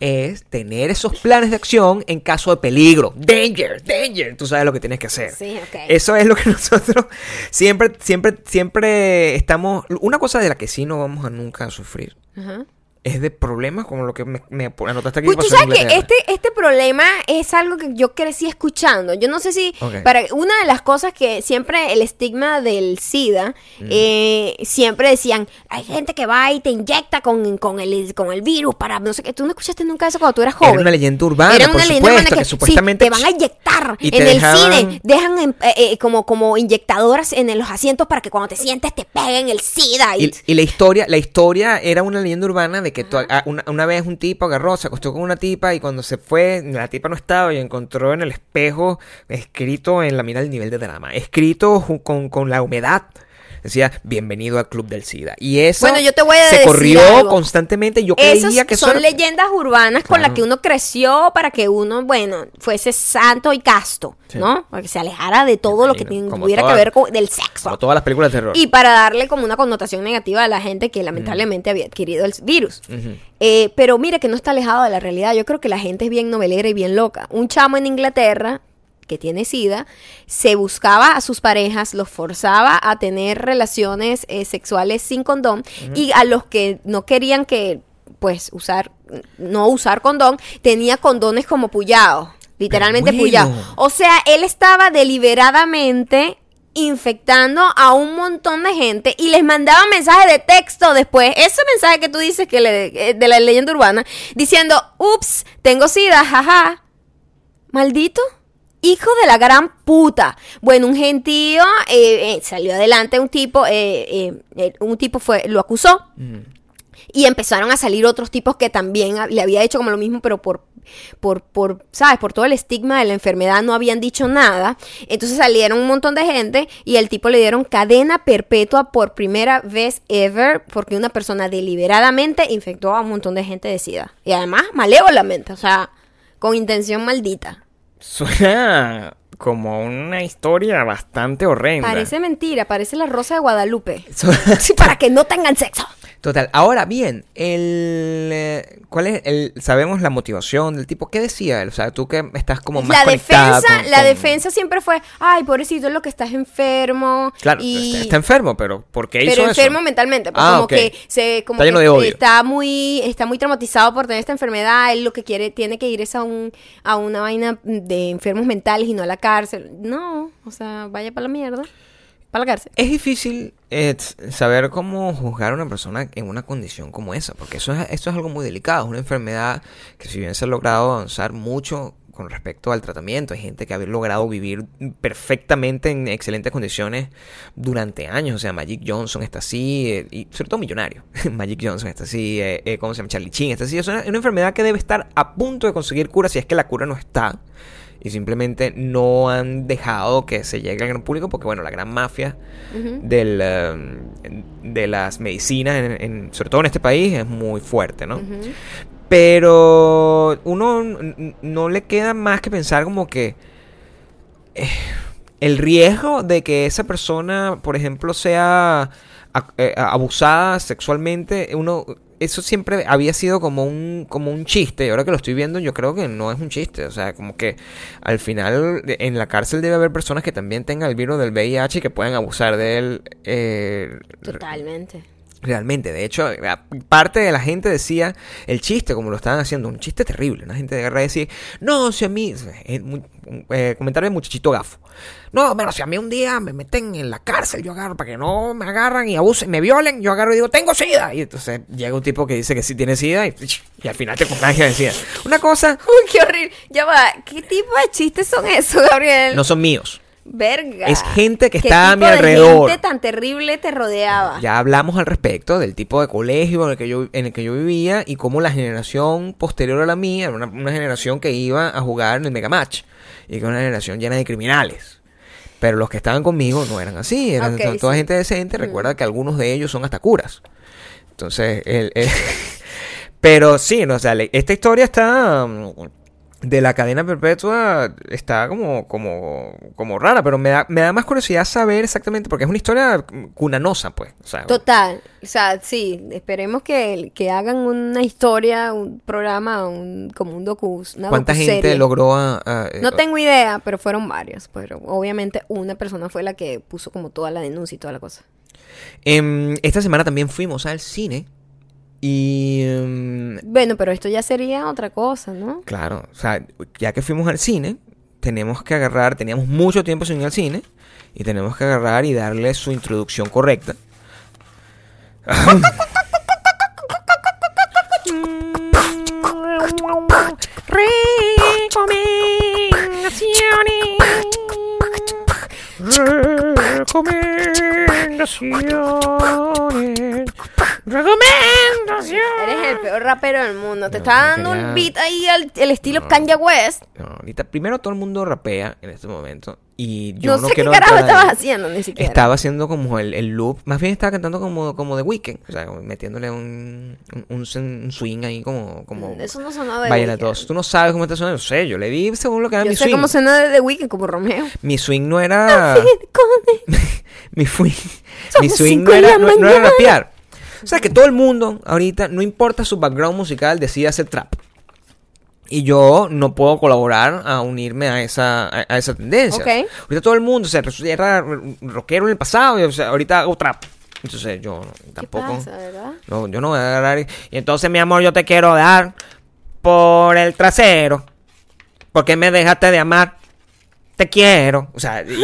es tener esos planes de acción en caso de peligro. Danger, danger. Tú sabes lo que tienes que hacer. Sí, ok. Eso es lo que [laughs] nosotros siempre, siempre, siempre estamos. Una cosa de la que sí no vamos a nunca sufrir Ajá. Es de problemas como lo que me, me anotaste aquí. Pues que tú sabes que este, este problema es algo que yo crecí escuchando. Yo no sé si para una de las cosas que siempre el estigma del SIDA, Mm. eh, siempre decían, hay gente que va y te inyecta con, con, el, con el virus para no sé qué. Tú no escuchaste nunca eso cuando tú eras joven. Era una leyenda urbana, Era por una leyenda supuesto, urbana que supuestamente te van a inyectar y en el dejaban- cine. Dejan en- eh, eh, como, como inyectadoras en los asientos para que cuando te sientes te peguen el SIDA. Y, Y, y la historia, la historia era una leyenda urbana de que a- una, una vez un tipo agarró, se acostó con una tipa y cuando se fue, la tipa no estaba y encontró en el espejo escrito en la mira el nivel de drama, escrito con, con la humedad. Decía, bienvenido al club del SIDA. Y eso Bueno, yo te voy a se decir corrió algo. constantemente. Yo creía que eso son era- leyendas urbanas con las que uno creció para que uno, bueno, fuese santo y casto, Sí. ¿no? Para que se alejara de todo lo que como tuviera que ver con del sexo. como todas las películas de terror. Y para darle como una connotación negativa a la gente que lamentablemente había adquirido el virus. Eh, pero mire que no está alejado de la realidad. Yo creo que la gente es bien novelera y bien loca. Un chamo en Inglaterra que tiene SIDA, se buscaba a sus parejas, los forzaba a tener relaciones eh, sexuales sin condón y a los que no querían que, pues, usar, no usar condón, tenía condones como puyados, literalmente bueno. puyados. O sea, él estaba deliberadamente infectando a un montón de gente y les mandaba mensajes de texto después, ese mensaje que tú dices que le, eh, de la leyenda urbana, diciendo, ups, tengo sida, jaja, maldito. Hijo de la gran puta. Bueno, un gentío eh, eh, salió adelante un tipo, eh, un tipo fue, lo acusó y empezaron a salir otros tipos que también le había hecho como lo mismo, pero por, por, por, ¿sabes? Por todo el estigma de la enfermedad no habían dicho nada. Entonces salieron un montón de gente y al tipo le dieron cadena perpetua por primera vez ever porque una persona deliberadamente infectó a un montón de gente de SIDA. Y además malévolamente, o sea, con intención maldita. Suena como una historia bastante horrenda. Parece mentira, parece la rosa de Guadalupe. [laughs] Sí, para que no tengan sexo. Total. Ahora bien, el eh, ¿cuál es el sabemos la motivación del tipo? ¿Qué decía él? O sea, tú que estás como más la defensa, con- la con- defensa siempre fue, ay, pobrecito, lo que estás enfermo. Claro, y... está, enfermo, pero ¿por qué hizo pero enfermo eso? mentalmente, pues, Ah, como que se como Está lleno que de odio. está muy está muy traumatizado por tener esta enfermedad, él lo que quiere tiene que ir es a un a una vaina de enfermos mentales y no a la cárcel. No, o sea, vaya para la mierda. Para la cárcel. Es difícil eh, saber cómo juzgar a una persona en una condición como esa, porque eso es, eso es algo muy delicado, es una enfermedad que si bien se ha logrado avanzar mucho con respecto al tratamiento, hay gente que ha logrado vivir perfectamente en excelentes condiciones durante años, o sea, Magic Johnson está así, eh, y sobre todo millonario, [laughs] Magic Johnson está así, eh, eh, ¿cómo se llama? Charlie Chin está así, es una enfermedad que debe estar a punto de conseguir cura si es que la cura no está y simplemente no han dejado que se llegue al gran público porque bueno la gran mafia del, eh, de las medicinas en, en- sobre todo en este país es muy fuerte no pero uno no le queda más que pensar como que eh, el riesgo de que esa persona por ejemplo sea eh, abusada sexualmente, uno eso siempre había sido como un como un chiste y ahora que lo estoy viendo yo creo que no es un chiste, o sea, como que al final en la cárcel debe haber personas que también tengan el virus del VIH y que puedan abusar de él eh, Totalmente. Realmente, de hecho, a- parte de la gente decía el chiste, como lo estaban haciendo, un chiste terrible. La gente de guerra decía, no, si a mí, eh, eh, comentario de muchachito gafo. No, bueno, si a mí un día me meten en la cárcel, yo agarro para que no me agarran y abusen, me violen, yo agarro y digo, tengo sida. Y entonces llega un tipo que dice que sí tiene sida y, y al final te contagia de sida. Una cosa, [laughs] Uy, qué horrible. Ya va. ¿Qué tipo de chistes son esos, Gabriel? no son míos. Verga. Es gente que ¿Qué está a mi alrededor. gente tan terrible te rodeaba? Ya hablamos al respecto del tipo de colegio en el que yo, en el que yo vivía y cómo la generación posterior a la mía era una, una generación que iba a jugar en el Megamatch y que era una generación llena de criminales. Pero los que estaban conmigo no eran así, eran toda sí. gente decente. Recuerda que algunos de ellos son hasta curas. Entonces, el, el- [laughs] pero sí, no, o sea, esta historia está mm, de la cadena perpetua está como como como rara, pero me da me da más curiosidad saber exactamente porque es una historia cunanosa, pues, o sea, Total. O sea, sí. Esperemos que, que hagan una historia, un programa, un, como un docu. Una ¿cuánta docuserie. gente logró a, a- No tengo idea, pero fueron varios. Pero obviamente una persona fue la que puso como toda la denuncia y toda la cosa. Em, esta semana también fuimos al cine y em, Bueno, pero esto ya sería otra cosa, ¿no? Claro, o sea, ya que fuimos al cine, tenemos que agarrar, teníamos mucho tiempo sin ir al cine, y tenemos que agarrar y darle su introducción correcta. Recomendaciones. Recomendaciones. Eres el peor rapero del mundo. Te No, está no dando quería- un beat ahí al el estilo Kanye West. No, ahorita primero todo el mundo rapea en este momento y yo No, no, sé qué carajo estabas ahí. haciendo ni siquiera. Estaba haciendo como el, el loop, más bien estaba cantando como, como The Weeknd, o sea, metiéndole un, un, un swing ahí como, como Mm, Eso no sonó de vallenatos. Weeknd. Tú no sabes cómo está sonando, no sé, yo le di según lo que era Yo mi sé swing. cómo suena de The Weeknd como Romeo. Mi swing no era... [laughs] Mi swing, mi swing no era, no, no era rapear. O sea, que todo el mundo ahorita, no importa su background musical, decide hacer trap. Y yo no puedo colaborar a unirme a esa, a, a esa tendencia. Ok. Ahorita todo el mundo, o sea, era rockero en el pasado y o sea, ahorita hago trap. Entonces yo no, ¿Qué tampoco... pasa, verdad? No, yo no voy a agarrar. Y, entonces, mi amor, yo te quiero dar por el trasero. Porque me dejaste de amar. Te quiero. O sea, y-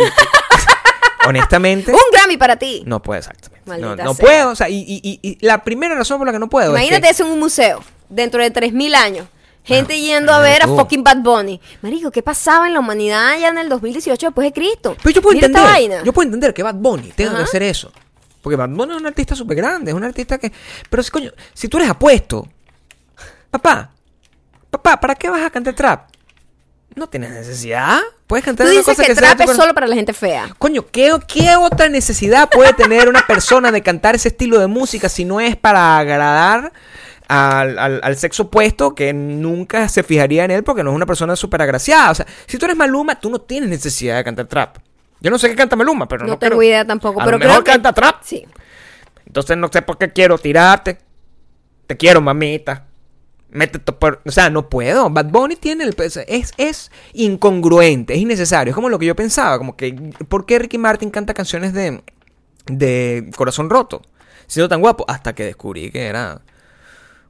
honestamente, Un Grammy para ti. no puedo exactamente. No, Maldita no sea. puedo. O sea, y, y- y- la primera razón por la que no puedo Imagínate es que, eso en un museo, dentro de 3000 años. Gente yendo a ver a fucking Bad Bunny. Marico, ¿qué pasaba en la humanidad ya en el 2018 después de Cristo? Pero yo puedo Mira entender. Yo puedo entender que Bad Bunny tenga que hacer eso. Porque Bad Bunny es un artista súper grande. Es un artista que. Pero si, coño, si tú eres apuesto. Papá. Papá, ¿para qué vas a cantar trap? No tienes necesidad. Puedes cantar Tú una dices cosa que, que sea trap tu es solo para la gente fea. Coño, ¿qué, ¿qué otra necesidad puede tener una persona de cantar ese estilo de música si no es para agradar al, al- al sexo opuesto que nunca se fijaría en él porque no es una persona súper agraciada? O sea, si tú eres Maluma, tú no tienes necesidad de cantar trap. Yo no sé qué canta Maluma, pero no, No, tengo creo- idea tampoco. A pero lo mejor creo que- canta trap. Sí. Entonces no sé por qué quiero tirarte. Te quiero, mamita. Métete por... O sea, no puedo. Bad Bunny tiene el... Es, es incongruente, es innecesario. Es como lo que yo pensaba. Como que... ¿Por qué Ricky Martin canta canciones de... De Corazón Roto? Siendo tan guapo. Hasta que descubrí que era...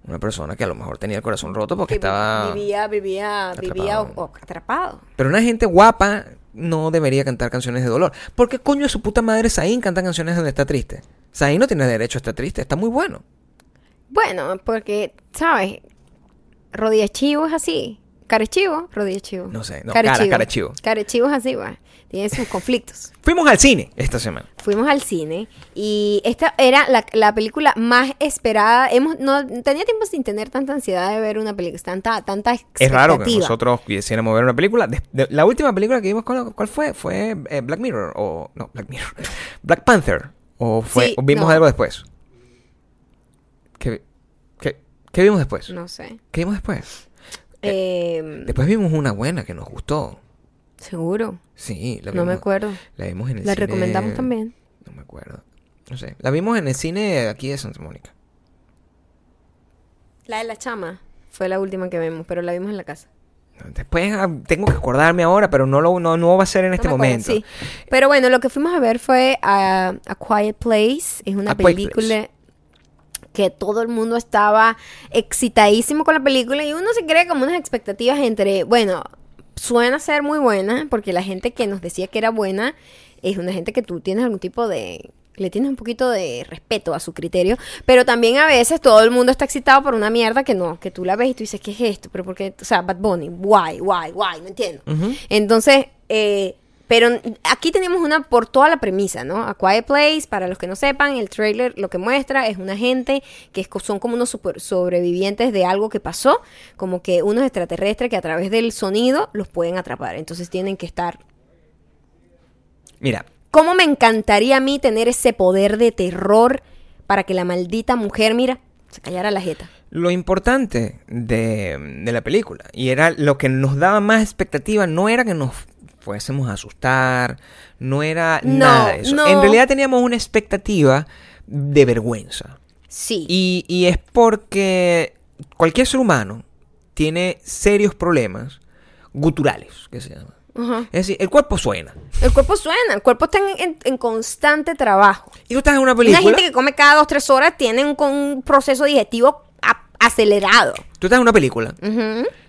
Una persona que a lo mejor tenía el corazón roto porque Que estaba... Vivía, vivía, vivía atrapado. o- o atrapado. Pero una gente guapa no debería cantar canciones de dolor. ¿Por qué coño de su puta madre Zayn canta canciones donde está triste? Zayn no tiene derecho a estar triste. Está muy bueno. Bueno, porque, ¿sabes? Rodilla chivo es así. Cara chivo, rodilla chivo. No sé, no, cara- cara chivo. Cara chivo es así, va. Tiene sus [laughs] conflictos. Fuimos al cine esta semana. Fuimos al cine y esta era la, la película más esperada. Hemos no tenía tiempo sin tener tanta ansiedad de ver una película, tanta tanta Es raro que nosotros quisiéramos ver una película. De- de- la última película que vimos, ¿cuál, cuál fue? ¿Fue eh, Black Mirror? O, no, Black Mirror. [laughs] Black Panther. ¿O, fue, Sí, o vimos no. algo después? ¿Qué, qué, vimos después? No sé. ¿Qué vimos después? Eh, Después vimos una buena que nos gustó. Seguro. Sí, la No me vimos- acuerdo. La vimos en el La cine- recomendamos también. No me acuerdo. No sé. La vimos en el cine aquí de Santa Mónica. La de la chama fue la última que vimos, pero la vimos en la casa. Después ah, tengo que acordarme ahora, pero no lo no, no va a ser en este No me acuerdo, momento. sí. Pero bueno, lo que fuimos a ver fue a, A Quiet Place. Es una A película que todo el mundo estaba excitadísimo con la película y uno se crea como unas expectativas entre, bueno, suena ser muy buena porque la gente que nos decía que era buena es una gente que tú tienes algún tipo de le tienes un poquito de respeto a su criterio, pero también a veces todo el mundo está excitado por una mierda que no, que tú la ves y tú dices, ¿qué es esto? Pero porque, o sea, Bad Bunny, why, why, why, no entiendo. Entonces, eh, pero aquí tenemos una por toda la premisa, ¿no? A Quiet Place, para los que no sepan, el trailer lo que muestra es una gente que son como unos super- sobrevivientes de algo que pasó, como que unos extraterrestres que a través del sonido los pueden atrapar. Entonces tienen que estar... Mira, ¿Cómo me encantaría a mí tener ese poder de terror para que la maldita mujer, mira, se callara la jeta? lo importante de, de la película, y era lo que nos daba más expectativa, no era que nos fuésemos a asustar, no era No, nada de eso. no. En realidad teníamos una expectativa de vergüenza. Sí. Y, y es porque cualquier ser humano tiene serios problemas guturales, que se llama. Es decir, el cuerpo suena. El cuerpo suena, el cuerpo está en, en- en constante trabajo. Y tú estás en una Una película. gente que come cada dos, tres horas tiene un, con un proceso digestivo a- acelerado. Tú estás en una película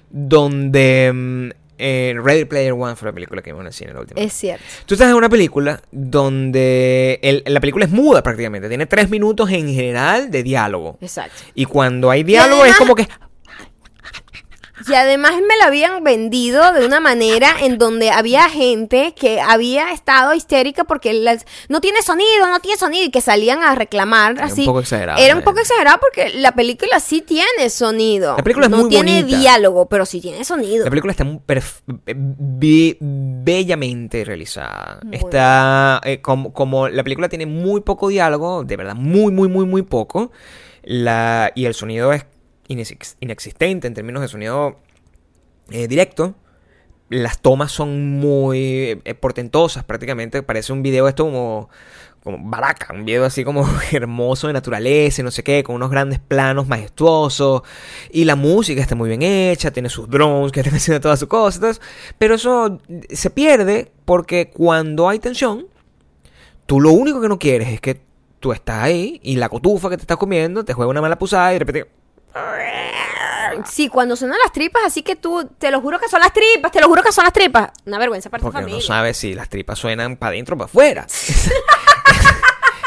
donde mm, eh, Ready Player One fue la película que vimos en el cine la última. Es cierto. Tú estás en una película donde el- la película es muda prácticamente. Tiene tres minutos en general de diálogo. Exacto. Y cuando hay diálogo además- es como que... Y además me lo habían vendido de una manera en donde había gente que había estado histérica porque las- no tiene sonido, no tiene sonido y que salían a reclamar Era un así. poco exagerado, Era un eh. poco exagerado porque la película sí tiene sonido. La película es no muy tiene bonita. diálogo, pero sí tiene sonido. La película está muy perf- be- bellamente realizada. Muy está eh, como, como la película tiene muy poco diálogo, de verdad, muy, muy, muy, muy poco. La, y el sonido es inex- inexistente en términos de sonido eh, directo. Las tomas son muy eh, portentosas, prácticamente. Parece un video esto como, como baraca, un video así como [laughs] hermoso de naturaleza y no sé qué, con unos grandes planos majestuosos. Y la música está muy bien hecha, tiene sus drones que están [laughs] haciendo todas sus cosas. pero eso se pierde porque cuando hay tensión, tú lo único que no quieres es que tú estás ahí y la cotufa que te estás comiendo te juega una mala pusada y de repente... Sí, cuando suenan las tripas, así que tú, te lo juro que son las tripas, te lo juro que son las tripas. Una vergüenza para tu Porque familia. no sabes si las tripas suenan para adentro o para afuera. [laughs]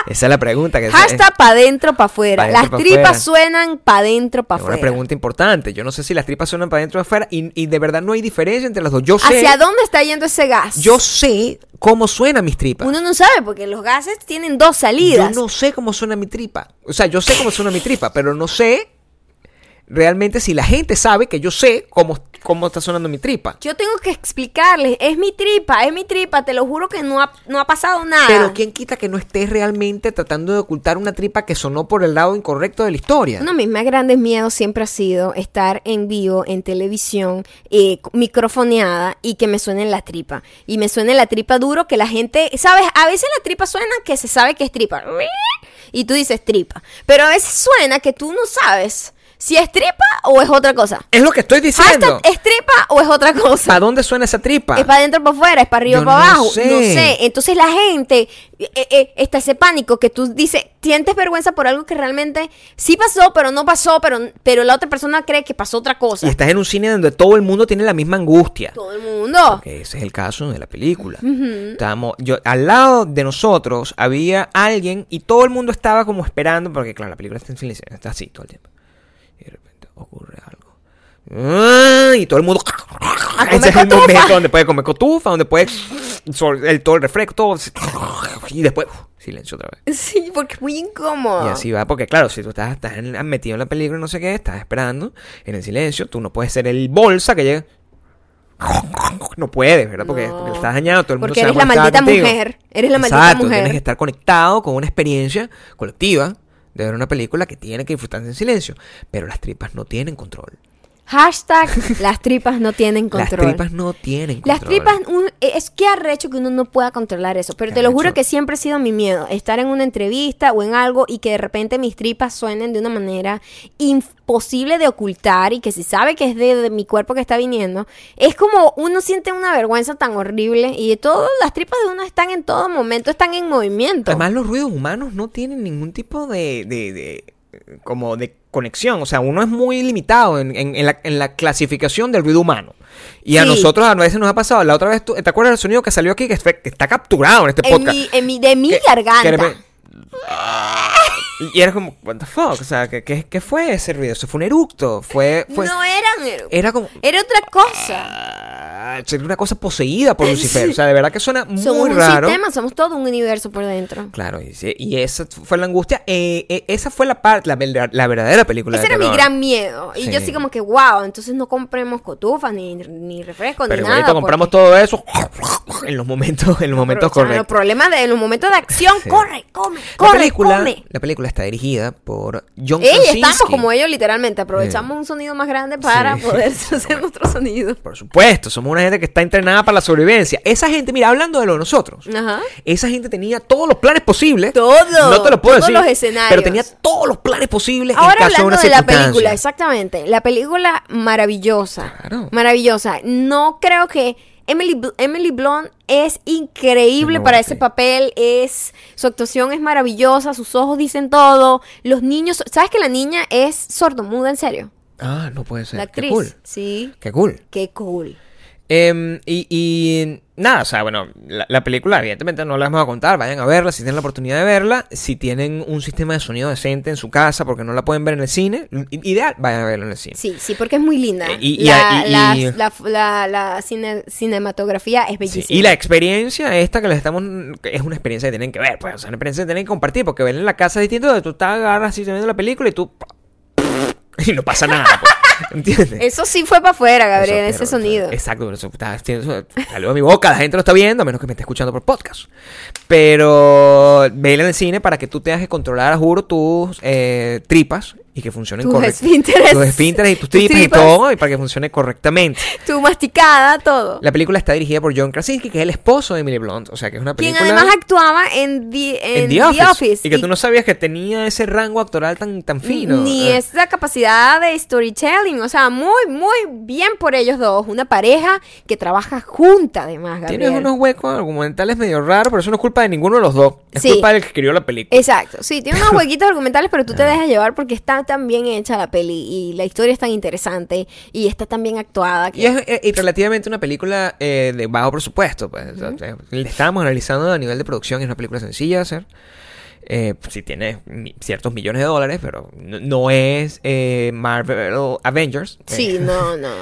Esa es la pregunta que Hashtag pa' dentro, pa' afuera. Pa' Las pa' tripas afuera. suenan pa' dentro, pa' Es una afuera. pregunta importante. Yo no sé si las tripas suenan para adentro o afuera y, y de verdad no hay diferencia entre las dos. Yo sé, ¿Hacia dónde está yendo ese gas? yo sé cómo suenan mis tripas. Uno no sabe porque los gases tienen dos Yo salidas. no sé cómo suena mi tripa. O sea, yo sé cómo suena mi tripa, pero no sé realmente si la gente sabe que yo sé cómo, cómo está sonando mi tripa. Yo tengo que explicarles, es mi tripa, es mi tripa, te lo juro que no ha, no ha pasado nada. Pero ¿quién quita que no estés realmente tratando de ocultar una tripa que sonó por el lado incorrecto de la historia? Uno de mis más grandes miedos siempre ha sido estar en vivo, en televisión, eh, microfoneada y que me suene la tripa. Y me suene la tripa duro que la gente, ¿sabes? A veces la tripa suena que se sabe que es tripa. Y tú dices tripa. Pero a veces suena que tú no sabes si es tripa o es otra cosa. Es lo que estoy diciendo. Hashtag, ¿es tripa o es otra cosa? ¿Para dónde suena esa tripa? ¿Es para adentro o para afuera? ¿Es para arriba o para no abajo? sé. No sé. Entonces la gente, eh, eh, está ese pánico que tú dices, sientes vergüenza por algo que realmente sí pasó, pero no pasó, pero, pero la otra persona cree que pasó otra cosa. Y estás en un cine donde todo el mundo tiene la misma angustia. Todo el mundo. Que ese es el caso de la película. Estábamos, yo, al lado de nosotros había alguien y todo el mundo estaba como esperando, porque claro, la película está en silencio, está así todo el tiempo. Y de repente ocurre algo. ¡Ah! Y todo el mundo. [laughs] Ese es el momento donde puede comer cotufa, donde puede el, todo el refresco, todo. Y después, silencio otra vez. Sí, porque es muy incómodo. Y así va, porque claro, si tú estás, estás metido en la película y no sé qué, estás esperando en el silencio, tú no puedes ser el bolsa que llega. No puedes, ¿verdad? Porque, No. porque estás dañado, todo el mundo Porque se va eres a la maldita contigo. mujer. Eres la maldita Exacto, mujer. tienes que estar conectado con una experiencia colectiva de ver una película que tiene que disfrutarse en silencio. Pero las tripas no tienen control. Hashtag las tripas no tienen [laughs] Las control. tripas no tienen Las control. tripas, un- es que arrecho que uno no pueda controlar eso. Pero te lo juro que siempre ha sido mi miedo. Estar en una entrevista o en algo y que de repente mis tripas suenen de una manera imposible de ocultar y que se sabe que es de, de mi cuerpo que está viniendo. Es como uno siente una vergüenza tan horrible y todas las tripas de uno están en todo momento, están en movimiento. Además, los ruidos humanos no tienen ningún tipo de, de- de- como de conexión. O sea, uno es muy limitado en, en- en la, en la clasificación del ruido humano. Y a nosotros a veces nos ha pasado. La otra vez, tú- ¿te acuerdas del sonido que salió aquí? Que, fue- que está capturado en este en podcast. mi, en mi- de mi Que- garganta. que Y era como, what the fuck, o sea, ¿qué, qué, qué fue ese ruido? Eso fue un eructo, fue... fue no eran eructos. era como... Era otra cosa. Ah, sería una cosa poseída por [laughs] Lucifer. O sea, de verdad que suena muy somos un raro. sistema, somos todo un universo por dentro. Claro, y, sí, y esa fue la angustia. eh, eh, esa fue la parte, la, la verdadera película Ese de era mi terror. gran miedo. Y yo Sí. así como que, wow, entonces no compremos cotufas, ni, ni refrescos, Pero ni nada. compramos porque- todo eso [laughs] en los momentos, en los momentos Los correctos. problemas de en los momentos de acción, Sí. corre, come, La corre, película, come. la película está dirigida por John Ey, Krasinski. estamos como ellos literalmente, aprovechamos un sonido más grande para Sí. poder [laughs] hacer nuestro sonido. Por supuesto, somos una gente que está entrenada para la sobrevivencia. Esa gente, mira, hablando de lo de nosotros, Ajá. esa gente tenía todos los planes posibles. Todo, No te lo puedo todos decir. los escenarios. Pero tenía todos los planes posibles en Ahora caso de hablando una de la película, exactamente. La película maravillosa. Claro. Maravillosa. No creo que Emily, Bl- Emily Blunt es increíble No, para ese papel. Es su actuación es maravillosa, sus ojos dicen todo. Los niños, ¿sabes que la niña es sordomuda en serio? Ah, no puede ser. La Qué actriz. cool. Sí. Qué cool. Qué cool. Em, y, y nada, o sea, bueno, la, la película evidentemente no la vamos a contar, vayan a verla si tienen la oportunidad de verla, si tienen un sistema de sonido decente en su casa porque no la pueden ver en el cine, ideal, vayan a verla en el cine. Sí, sí, porque es muy linda. Eh, y- y- la, y- la- la- cine- cinematografía es Sí, bellísima. Y la experiencia esta que les estamos es una experiencia que tienen que ver, pues, o sea, una experiencia que tienen que compartir porque ven en la casa distinto de tú estás agarras así viendo la película y tú [laughs] y no pasa nada, pues, [laughs] ¿entiendes? Eso sí fue para afuera, Gabriel, Eso, ese sonido. Exacto, pero eso está haciendo- salió de mi boca, la gente lo está viendo, a menos que me esté escuchando por podcast. Pero vela en el cine para que tú tengas que controlar, a juro, tus eh, tripas y que funcionen correctamente. Tus esfínteres y tus tripas, y todo, y para que funcione correctamente. Tu masticada, todo. La película está dirigida por John Krasinski, que es el esposo de Emily Blunt. O sea, que es una Quien película... además actuaba en The, en en The The Office. Office. Y que tú no sabías que tenía ese rango actoral tan, tan fino. Ni Eh, esa capacidad de storytelling. O sea, muy, muy bien por ellos dos. Una pareja que trabaja junta, además, Gabriel. Tienes unos huecos argumentales medio raros, pero eso no es culpa de ninguno de los dos. Es Sí. culpa del que escribió la película. Exacto, sí, tiene unos [laughs] huequitos argumentales, pero tú te dejas llevar porque está tan bien hecha la peli y la historia es tan interesante y está tan bien actuada. Que... Y es eh, y relativamente una película eh, de bajo presupuesto. Pues, o sea, le estábamos analizando a nivel de producción, es una película sencilla de hacer. Eh, sí tiene ciertos millones de dólares, pero no, no es eh, Marvel Avengers. Sí, no, [laughs] no.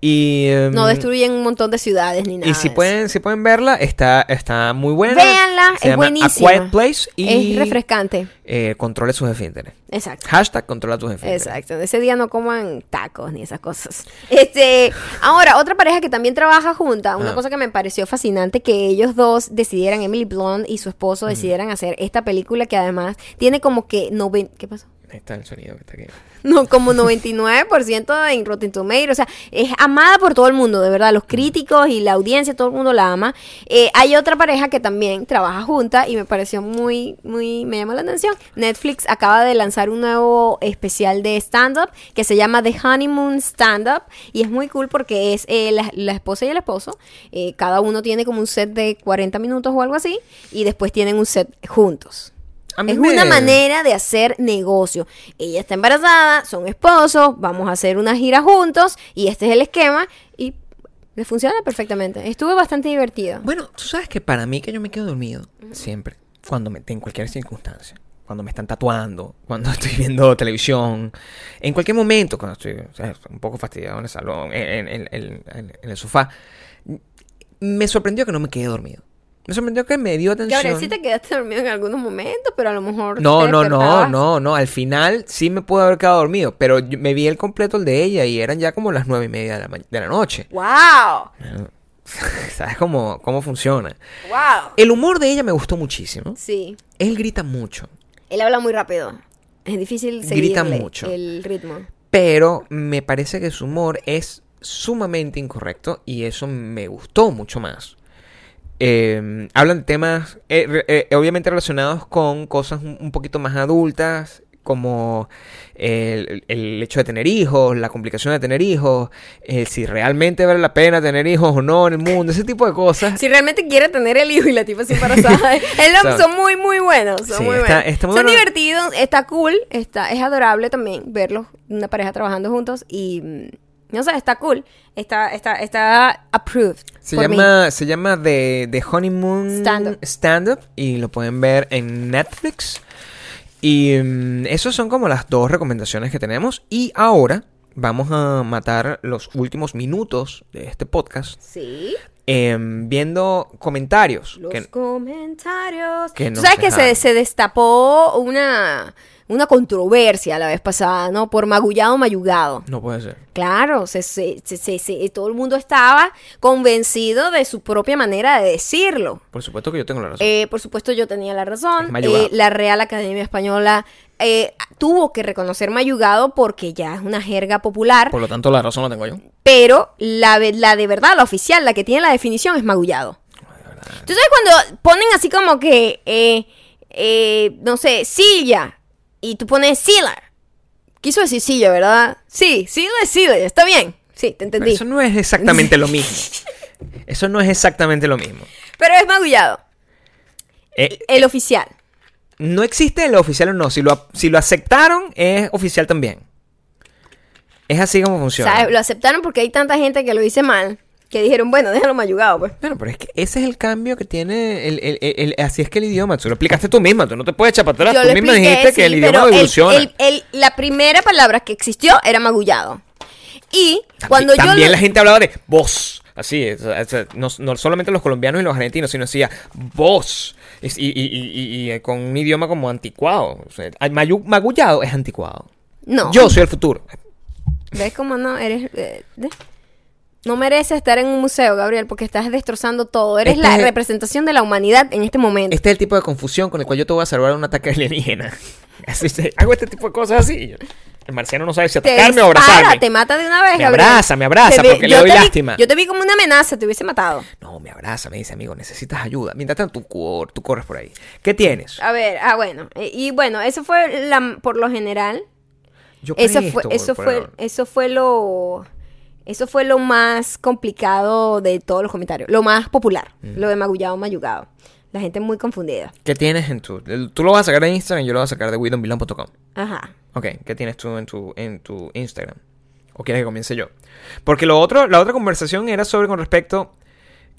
Y, em, No destruyen un montón de ciudades ni nada. Y si pueden, si pueden verla, está, está muy buena. Véanla, Se es llama buenísima. A Quiet Place y Es refrescante. eh, controle sus esfínteres. Exacto. Hashtag controla tus esfínteres. Exacto, ese día no coman tacos ni esas cosas. [laughs] Este, ahora, otra pareja que también trabaja junta, una Ah. cosa que me pareció fascinante, que ellos dos decidieran, Emily Blunt y su esposo Mm. decidieran hacer esta película que además tiene como que noven- ¿qué pasó? Ahí está el sonido que está aquí. No, como 99% en Rotten Tomatoes. O sea, es amada por todo el mundo, de verdad. Los críticos y la audiencia, todo el mundo la ama. Eh, hay otra pareja que también trabaja junta y me pareció muy, muy, me llamó la atención. Netflix acaba de lanzar un nuevo especial de stand-up que se llama The Honeymoon Stand-up y es muy cool porque es eh, la, la esposa y el esposo. Eh, cada uno tiene como un set de 40 minutos o algo así y después tienen un set juntos. A mí Es me- una manera de hacer negocio. Ella está embarazada, son esposos, vamos a hacer una gira juntos y este es el esquema y le funciona perfectamente. Estuvo bastante divertido. Bueno, tú sabes que para mí que yo me quedo dormido siempre, cuando me, en cualquier circunstancia, cuando me están tatuando, cuando [laughs] estoy viendo televisión, en cualquier momento, cuando estoy o sea, un poco fastidiado en el salón, en, en- en- en- en el sofá, me sorprendió que no me quedé dormido. Me sorprendió que me dio atención. Gabriel, sí te quedaste dormido en algunos momentos, pero a lo mejor. No, te no, no, no, no. Al final sí me pude haber quedado dormido, pero yo- me vi el completo el de ella y eran ya como las nueve y media de la, de la noche. ¡Wow! [laughs] ¿Sabes cómo, cómo funciona? ¡Wow! El humor de ella me gustó muchísimo. Sí. Él grita mucho, Él habla muy rápido. Es difícil seguir Grita mucho. el ritmo. pero me parece que su humor es sumamente incorrecto y eso me gustó mucho más. Eh, hablan de temas eh, eh, obviamente relacionados con cosas un, poquito más adultas, como el, el hecho de tener hijos, la complicación de tener hijos, eh, si realmente vale la pena tener hijos o no en el mundo, ese tipo de cosas. Si realmente quiere tener el hijo y la tipa embarazada, [laughs] [laughs] es lo- So- son muy, muy buenos. Son Sí, muy está- buenos. está muy son bueno. divertidos, está cool, está, es adorable también verlos, una pareja trabajando juntos y mm, no sé, está cool. Está, está, está approved. Se mí. llama, se llama The, The Honeymoon Stand-up. Y lo pueden ver en Netflix. Y mm, esos son como las dos recomendaciones que tenemos. Y ahora vamos a matar los últimos minutos de este podcast Sí. em, viendo comentarios. Los que- comentarios. que Tú sabes que se, se destapó una, una controversia la vez pasada, ¿no? Por magullado mayugado. no puede ser. Claro, se, se- se- se- se- todo el mundo estaba convencido de su propia manera de decirlo. Por supuesto que yo tengo la razón. Eh, por supuesto, yo tenía la razón. mayugado. Eh, la Real Academia Española eh, tuvo que reconocer mayugado porque ya es una jerga popular. Por lo tanto, la razón la tengo yo. Pero la, la de verdad, la oficial, la que tiene la definición es magullado. ¿Tú sabes cuando ponen así como que, eh, no sé, silla, y tú pones silla? Quiso decir silla, ¿verdad? Sí, silla es silla, está bien. Sí, te Pero entendí. eso no es exactamente lo mismo. [laughs] Eso no es exactamente lo mismo. Pero es magullado, Eh, el oficial. no existe el oficial o no. Si lo, si lo aceptaron, es oficial también. Es así como funciona. ¿Sabes? Lo aceptaron porque hay tanta gente que lo dice mal, que dijeron, bueno, déjalo mayugado, pues. Bueno, pero es que ese es el cambio que tiene el, el- el- el- así es que el idioma, tú lo explicaste tú misma, tú no te puedes echar para atrás, Yo tú misma expliqué, dijiste que el idioma evoluciona. la primera palabra que existió era magullado. Y También, cuando yo también lo- la gente hablaba de voz, así, es, no, no solamente los colombianos y los argentinos, sino decía voz, Es- y, y- y- con un idioma como anticuado, o sea, el mayu- magullado es anticuado. No. Yo soy el futuro. ¿Ves cómo no? Eres... eh, de- No mereces estar en un museo, Gabriel, porque estás destrozando todo. Eres Este la es- representación de la humanidad en este momento. Este es el tipo de confusión con el cual yo te voy a salvar de un ataque alienígena. [laughs] Así, se- hago este tipo de cosas así. El marciano no sabe si te atacarme o abrazarme. te mata de una vez, Me Gabriel. abraza, me abraza, vi- porque le doy vi- lástima. yo te vi como una amenaza, te hubiese matado. No, me abraza, me dice, amigo, necesitas ayuda. Mientras tanto, tú, cor- tú corres por ahí. ¿Qué tienes? A ver, ah, bueno. Y bueno, eso fue la, por lo general. Yo Eso fue, eso fue, eso fue lo, eso fue lo más complicado de todos los comentarios, lo más popular, lo de magullado mayugado. La gente muy confundida. ¿Qué tienes en tu...? Tú lo vas a sacar de Instagram y yo lo voy a sacar de widonbilon.com. Ajá. Ok, ¿qué tienes tú en tu, en tu Instagram? ¿O quieres que comience yo? Porque lo otro, la otra conversación era sobre con respecto...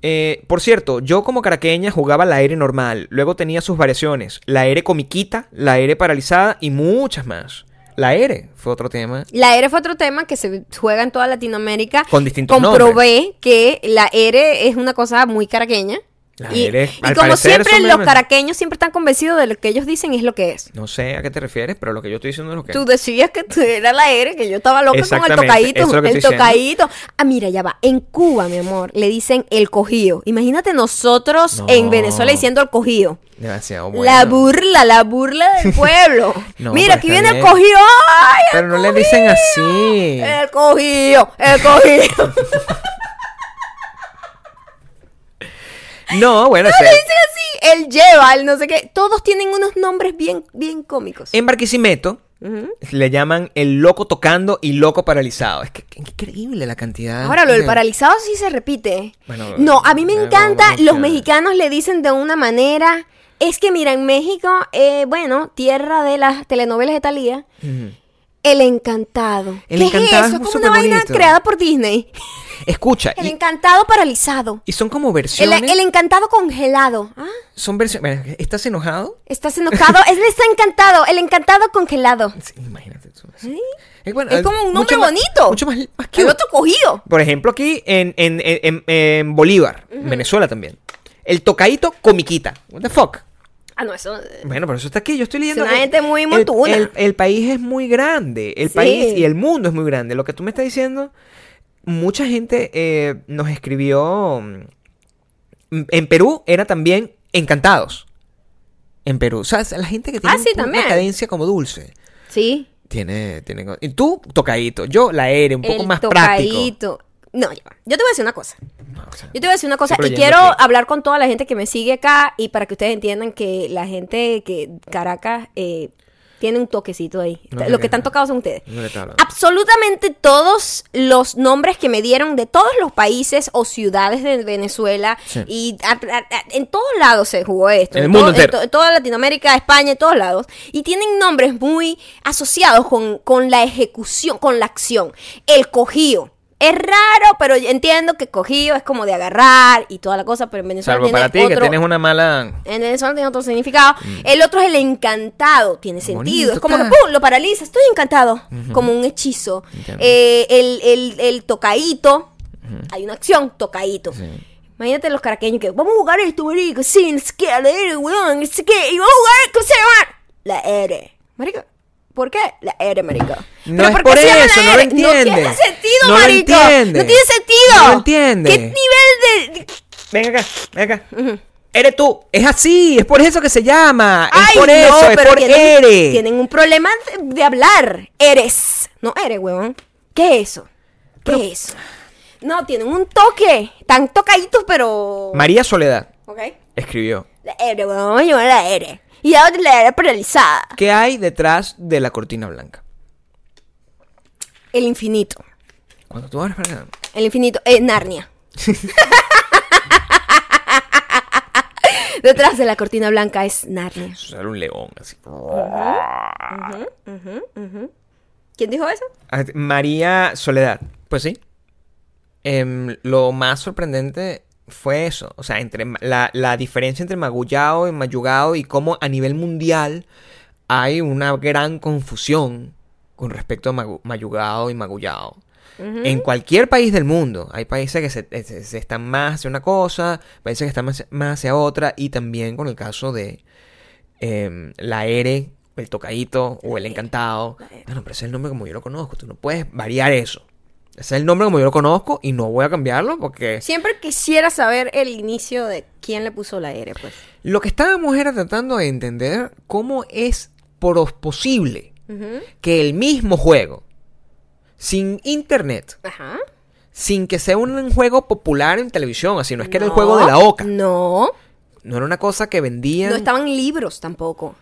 eh, por cierto, yo como caraqueña jugaba la aire normal, luego tenía sus variaciones, la aire comiquita, la aire paralizada y muchas más. La aire fue otro tema. La R fue otro tema que se juega en toda Latinoamérica. Con distintos Comprobé que la R es una cosa muy caraqueña. Y como siempre, los caraqueños siempre están convencidos de lo que ellos dicen es lo que es. No sé a qué te refieres, pero lo que yo estoy diciendo es lo que... Tú decías que tú era la R, que yo estaba loca con el tocadito. es el diciendo. tocadito. Ah, mira, ya va. En Cuba, mi amor, le dicen el cogido. Imagínate nosotros No. en Venezuela diciendo el cogido. Demasiado bueno. La burla, la burla del [laughs] pueblo. No, mira, aquí viene el cogido. ¡Ay, el Pero no le dicen así. El cogido, el cogido. [laughs] No, bueno, le ese- dicen así. Él lleva, el no sé qué. Todos tienen unos nombres bien, bien cómicos. en Barquisimeto le llaman el loco tocando y loco paralizado. Es que que increíble la cantidad. Ahora, lo del de- paralizado sí se repite. Bueno, no, a mí me encanta, los mexicanos le dicen de una manera. Es que mira, en México, eh, bueno, tierra de las telenovelas de Talía. El Encantado. El ¿Qué Encantado es es eso? Es como una vaina bonito. creada por Disney. Escucha, El y, Encantado paralizado. y son como versiones. el Encantado congelado. Ah, Son versiones. bueno, ¿Estás enojado? ¿Estás enojado? [laughs] Él está encantado. El Encantado congelado. Sí, imagínate tú. ¿Sí? Es, bueno, Es eh, como un nombre más- bonito. Mucho más, más El cute. otro cogido. Por ejemplo, aquí en, en, en, en- en Bolívar, Venezuela también. El tocadito comiquita. What the fuck? Ah, no, eso. eh, Bueno, pero eso está aquí. Yo estoy leyendo. una el- gente muy el- montuna. El, el país es muy grande. El Sí. país y el mundo es muy grande. Lo que tú me estás diciendo, mucha gente eh, nos escribió. mm, En Perú era también encantados. En Perú. O sea, la gente que tiene Ah, sí, un- también. una cadencia como dulce. Sí. Tiene, tiene. Y tú, tocadito. Yo, la R, un poco más práctico. tocadito. No, ya va. yo te voy a decir una cosa. No, o sea, Yo te voy a decir una cosa y quiero hablar con toda la gente que me sigue acá y para que ustedes entiendan que la gente que Caracas eh, tiene un toquecito ahí. No Lo que están es. tocados son ustedes. No. Absolutamente todos los nombres que me dieron de todos los países o ciudades de Venezuela Sí. y a- a- a- en todos lados se jugó esto. En el todo- mundo entero. to- en toda Latinoamérica, España, en todos lados. Y tienen nombres muy asociados con, con la ejecución, con la acción. El cojío. Es raro, pero yo entiendo que cojío es como de agarrar y toda la cosa, pero en Venezuela Salvo tiene para ti, que tienes una mala. en Venezuela tiene otro significado. El otro es el encantado. Tiene sentido. Mm. Es como que. ¡pum! lo paraliza. Estoy encantado. Como un hechizo. Eh, el, el, el tocaíto. Hay una acción, tocaíto. Sí. Imagínate los caraqueños que vamos a jugar esto, marico. Sí, es que la R, weón. Es que. Y vamos a jugar, ¿cómo se llama? La R. Marico. ¿Por qué? La R, marico. No ¿Pero es por por qué se llama eso, no lo R? No entiende. tiene sentido, No lo marico. entiende. No tiene sentido. No lo entiende. ¿Qué nivel de. Ven acá, ven acá. Eres tú. Es así, es por eso que se llama. Es Ay, por no, eso, es pero por tienen, eres. tienen un problema de, de hablar. Eres. No eres, huevón. ¿Qué es eso? ¿Qué es eso? No, tienen un toque. Tan tocaditos, pero. María Soledad Ok. escribió. La R, huevón. Vamos a llamar la R. Y la otra la R paralizada. ¿Qué hay detrás de la cortina blanca? El infinito. Cuando tú abres para El infinito. Eh, Narnia. [laughs] Detrás de la cortina blanca es Narnia. sale un león así. ¿Quién dijo eso? Ah, María Soledad. Pues sí. Em, lo más sorprendente fue eso. O sea, entre la, la diferencia entre magullado y mayugado y cómo a nivel mundial hay una gran confusión con respecto a magu- mayugado y magullado. En cualquier país del mundo hay países que se, eh, se- se están más hacia una cosa, países que están más, más hacia otra y también con el caso de em, la R, el tocadito o el encantado. Bueno, pero ese es el nombre como yo lo conozco. Tú no puedes variar eso. Ese es el nombre como yo lo conozco y no voy a cambiarlo porque Siempre quisiera saber el inicio de quién le puso la R, pues. lo que estábamos era tratando de entender cómo es por- posible que el mismo juego, sin internet, Ajá. sin que sea un juego popular en televisión, así no es que era el juego de la oca, No. no era una cosa que vendían. No estaban libros tampoco.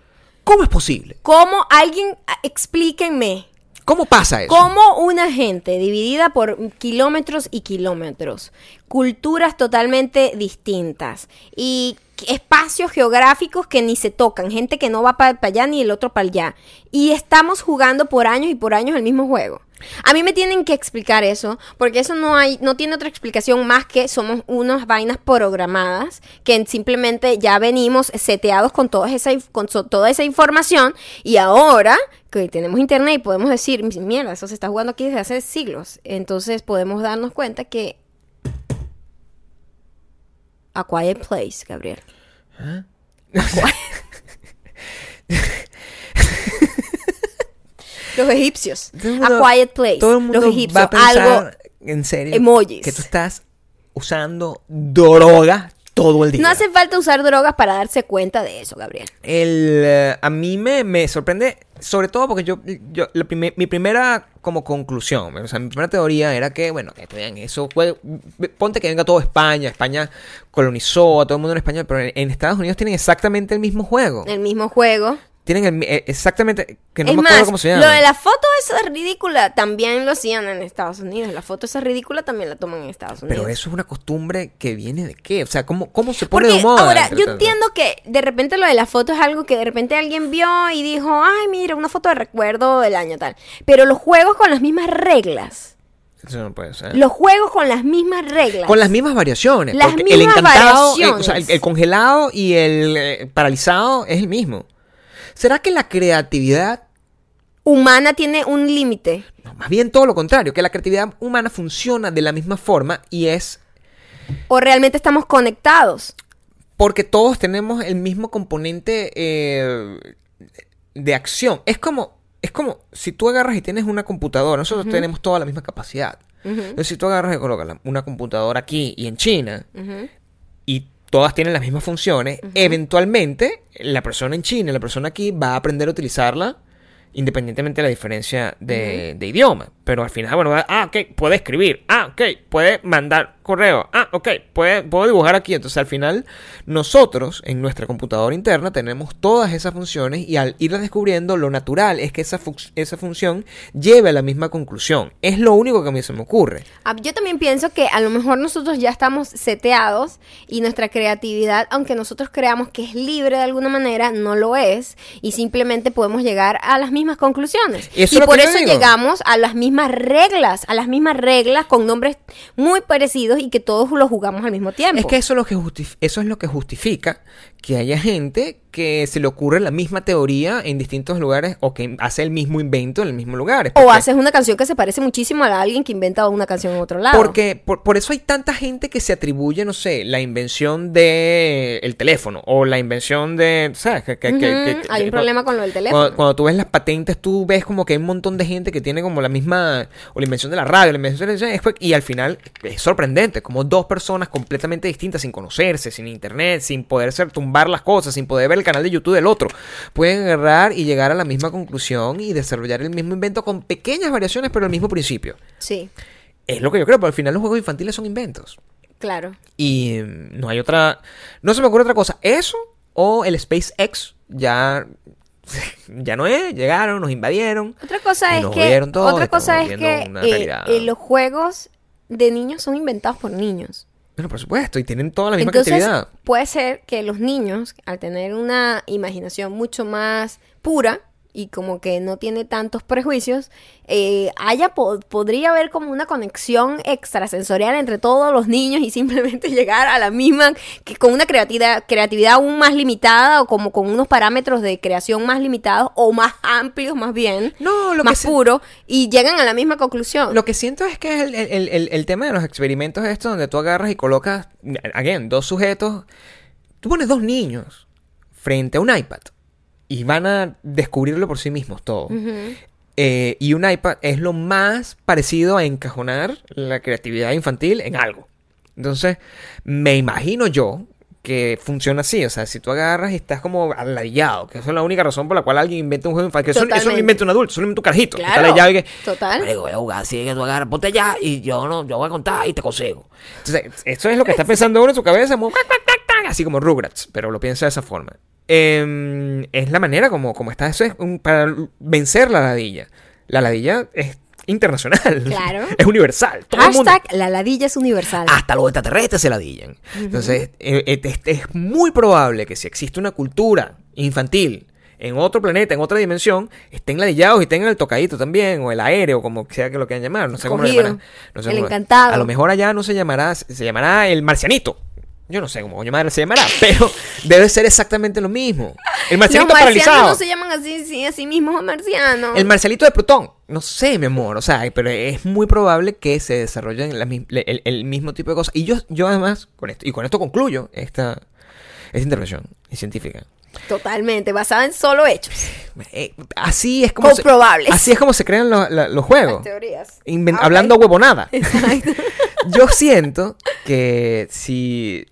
¿Cómo es posible? ¿Cómo alguien, ah, explíquenme, ¿Cómo pasa eso? cómo una gente dividida por kilómetros y kilómetros, culturas totalmente distintas y espacios geográficos que ni se tocan, gente que no va para allá ni el otro para allá, y estamos jugando por años y por años el mismo juego? A mí me tienen que explicar eso, porque eso no hay, no tiene otra explicación más que somos unas vainas programadas que simplemente ya venimos seteados con toda esa, con toda esa información y ahora que tenemos internet y podemos decir, mierda, eso se está jugando aquí desde hace siglos, entonces podemos darnos cuenta que A Quiet Place, Gabriel. ¿Ah? [laughs] Los egipcios. A Quiet Place. Todo el mundo Los egipcios. va a pensar, algo. en serio, emojis. que tú estás usando droga todo el día. No hace falta usar drogas para darse cuenta de eso, Gabriel. El, eh, a mí me, me sorprende, sobre todo porque yo, yo la primer- mi primera como conclusión, o sea, mi primera teoría era que, bueno, que vean, eso fue, ponte que venga todo España, España colonizó a todo el mundo en España, pero en, en Estados Unidos tienen exactamente el mismo juego. El mismo juego. Tienen el eh, exactamente, que no es me acuerdo más, cómo se llama. lo de la foto esa ridícula también lo hacían en Estados Unidos. La foto esa ridícula también la toman en Estados Unidos. Pero eso es una costumbre que viene de qué? O sea, ¿cómo, cómo se pone Porque de moda? ahora, yo entiendo que de repente lo de la foto es algo que de repente alguien vio y dijo, ay, mira, una foto de recuerdo del año tal. Pero los juegos con las mismas reglas. Eso no puede ser. Los juegos con las mismas reglas. Con las mismas variaciones. Las porque el mismas encantado, eh, o sea, el, el congelado y el eh, paralizado es el mismo. ¿Será que la creatividad, Humana tiene un límite. no, más bien todo lo contrario, que la creatividad humana funciona de la misma forma y es O realmente estamos conectados. porque todos tenemos el mismo componente eh, de acción. Es como, es como si tú agarras y tienes una computadora, nosotros tenemos toda la misma capacidad. Entonces, si tú agarras y colocas una computadora aquí y en China, y todas tienen las mismas funciones, eventualmente la persona en China la persona aquí va a aprender a utilizarla independientemente de la diferencia de, de idioma. Pero al final, bueno, ah, ok, puede escribir, ah, ok, puede mandar correo, ah, ok, puede, puedo dibujar aquí. Entonces al final, nosotros en nuestra computadora interna tenemos todas esas funciones y al irlas descubriendo, lo natural es que esa, fu- esa función lleve a la misma conclusión. Es lo único que a mí se me ocurre. Ah, Yo también pienso que a lo mejor nosotros ya estamos seteados y nuestra creatividad, aunque nosotros creamos que es libre de alguna manera, no lo es y simplemente podemos llegar a las mismas conclusiones. Eso es y por eso digo. llegamos a las mismas reglas, a las mismas reglas con nombres muy parecidos y que todos los jugamos al mismo tiempo. Es que eso es lo que justif- eso es lo que justifica que haya gente que se le ocurre la misma teoría en distintos lugares o que hace el mismo invento en el mismo lugar. o haces una canción que se parece muchísimo a alguien que inventa una canción en otro lado. Porque por, por eso hay tanta gente que se atribuye, no sé, la invención de el teléfono o la invención de, ¿sabes? Que, que- hay un problema con lo del teléfono. Cuando, cuando tú ves las patentes, tú ves como que hay un montón de gente que tiene como la misma, o la invención de la radio, la invención de la- y al final es sorprendente, como dos personas completamente distintas, sin conocerse, sin internet, sin poder ser tumbar las cosas, sin poder ver el canal de YouTube del otro, pueden agarrar y llegar a la misma conclusión y desarrollar el mismo invento con pequeñas variaciones, pero el mismo principio. Sí, Es lo que yo creo, pero al final los juegos infantiles son inventos. claro. Y mm, no hay otra. No se me ocurre otra cosa. Eso o el SpaceX ya. [laughs] Ya no es, llegaron, nos invadieron. Otra cosa es nos que todo, otra cosa es que eh, eh, los juegos de niños son inventados por niños. Bueno, por supuesto, y tienen toda la misma Entonces, creatividad. puede ser que los niños, al tener una imaginación mucho más pura y como que no tiene tantos prejuicios, eh, haya po- podría haber como una conexión extrasensorial entre todos los niños y simplemente [laughs] llegar a la misma, que con una creatividad, creatividad aún más limitada o como con unos parámetros de creación más limitados o más amplios más bien, No, lo que más se- puros, y llegan a la misma conclusión. Lo que siento es que el, el- el- el tema de los experimentos es esto donde tú agarras y colocas, again, dos sujetos. Tú pones dos niños frente a un iPad y van a descubrirlo por sí mismos todo. Eh, y un iPad es lo más parecido a encajonar la creatividad infantil en algo. Entonces, me imagino yo que funciona así. O sea, si tú agarras y estás como aladillado, que esa es la única razón por la cual alguien inventa un juego infantil. Que eso, eso lo inventa un adulto, eso lo inventa un carajito. está Claro, y que, total. "Marico, voy a jugar así que tú agarras, ponte allá y yo no, yo voy a contar y te consigo. Entonces, eso es lo que está pensando uno en su cabeza, así como Rugrats, pero lo piensa de esa forma. Em, es la manera como, como está. Eso es un- para vencer la ladilla. La ladilla es internacional. Claro. [laughs] Es universal. Todo el mundo- Hashtag la ladilla es universal. hasta los extraterrestres se ladillan. Entonces, eh, eh, es, es muy probable que si existe una cultura infantil en otro planeta, en otra dimensión, estén ladillados y tengan el tocadito también, o el aéreo, como sea que lo quieran llamar. No sé cómo lo llamarán. No sé El cómo- encantado. A lo mejor allá no se llamará, se llamará el marcianito. Yo no sé cómo coño madre se llamará, pero debe ser exactamente lo mismo. El Los marcianito marcianos paralizado. no se llaman así, sí, así mismos marcianos. El marcialito de Plutón. No sé, mi amor. O sea, pero es muy probable que se desarrollen la el, el mismo tipo de cosas. Y yo, yo además, con esto, y con esto concluyo esta, esta intervención científica. Totalmente, basada en solo hechos. Eh, así es como se, Comprobables. así es como se crean lo- los juegos. teorías. Inven- Ah, ok. Hablando huevonada. [laughs] Exacto. Yo siento que si,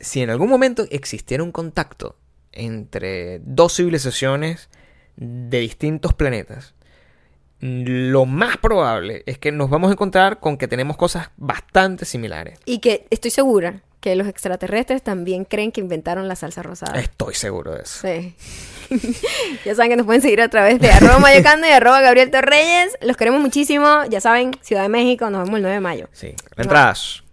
si en algún momento existiera un contacto entre dos civilizaciones de distintos planetas, lo más probable es que nos vamos a encontrar con que tenemos cosas bastante similares. Y que estoy segura que los extraterrestres también creen que inventaron la salsa rosada. Estoy seguro de eso. Sí. [laughs] ya saben que nos pueden seguir a través de arroba [laughs] mayocando y arroba Gabriel Torreyes. Los queremos muchísimo. Ya saben, Ciudad de México. Nos vemos el 9 de mayo. Sí. Entradas.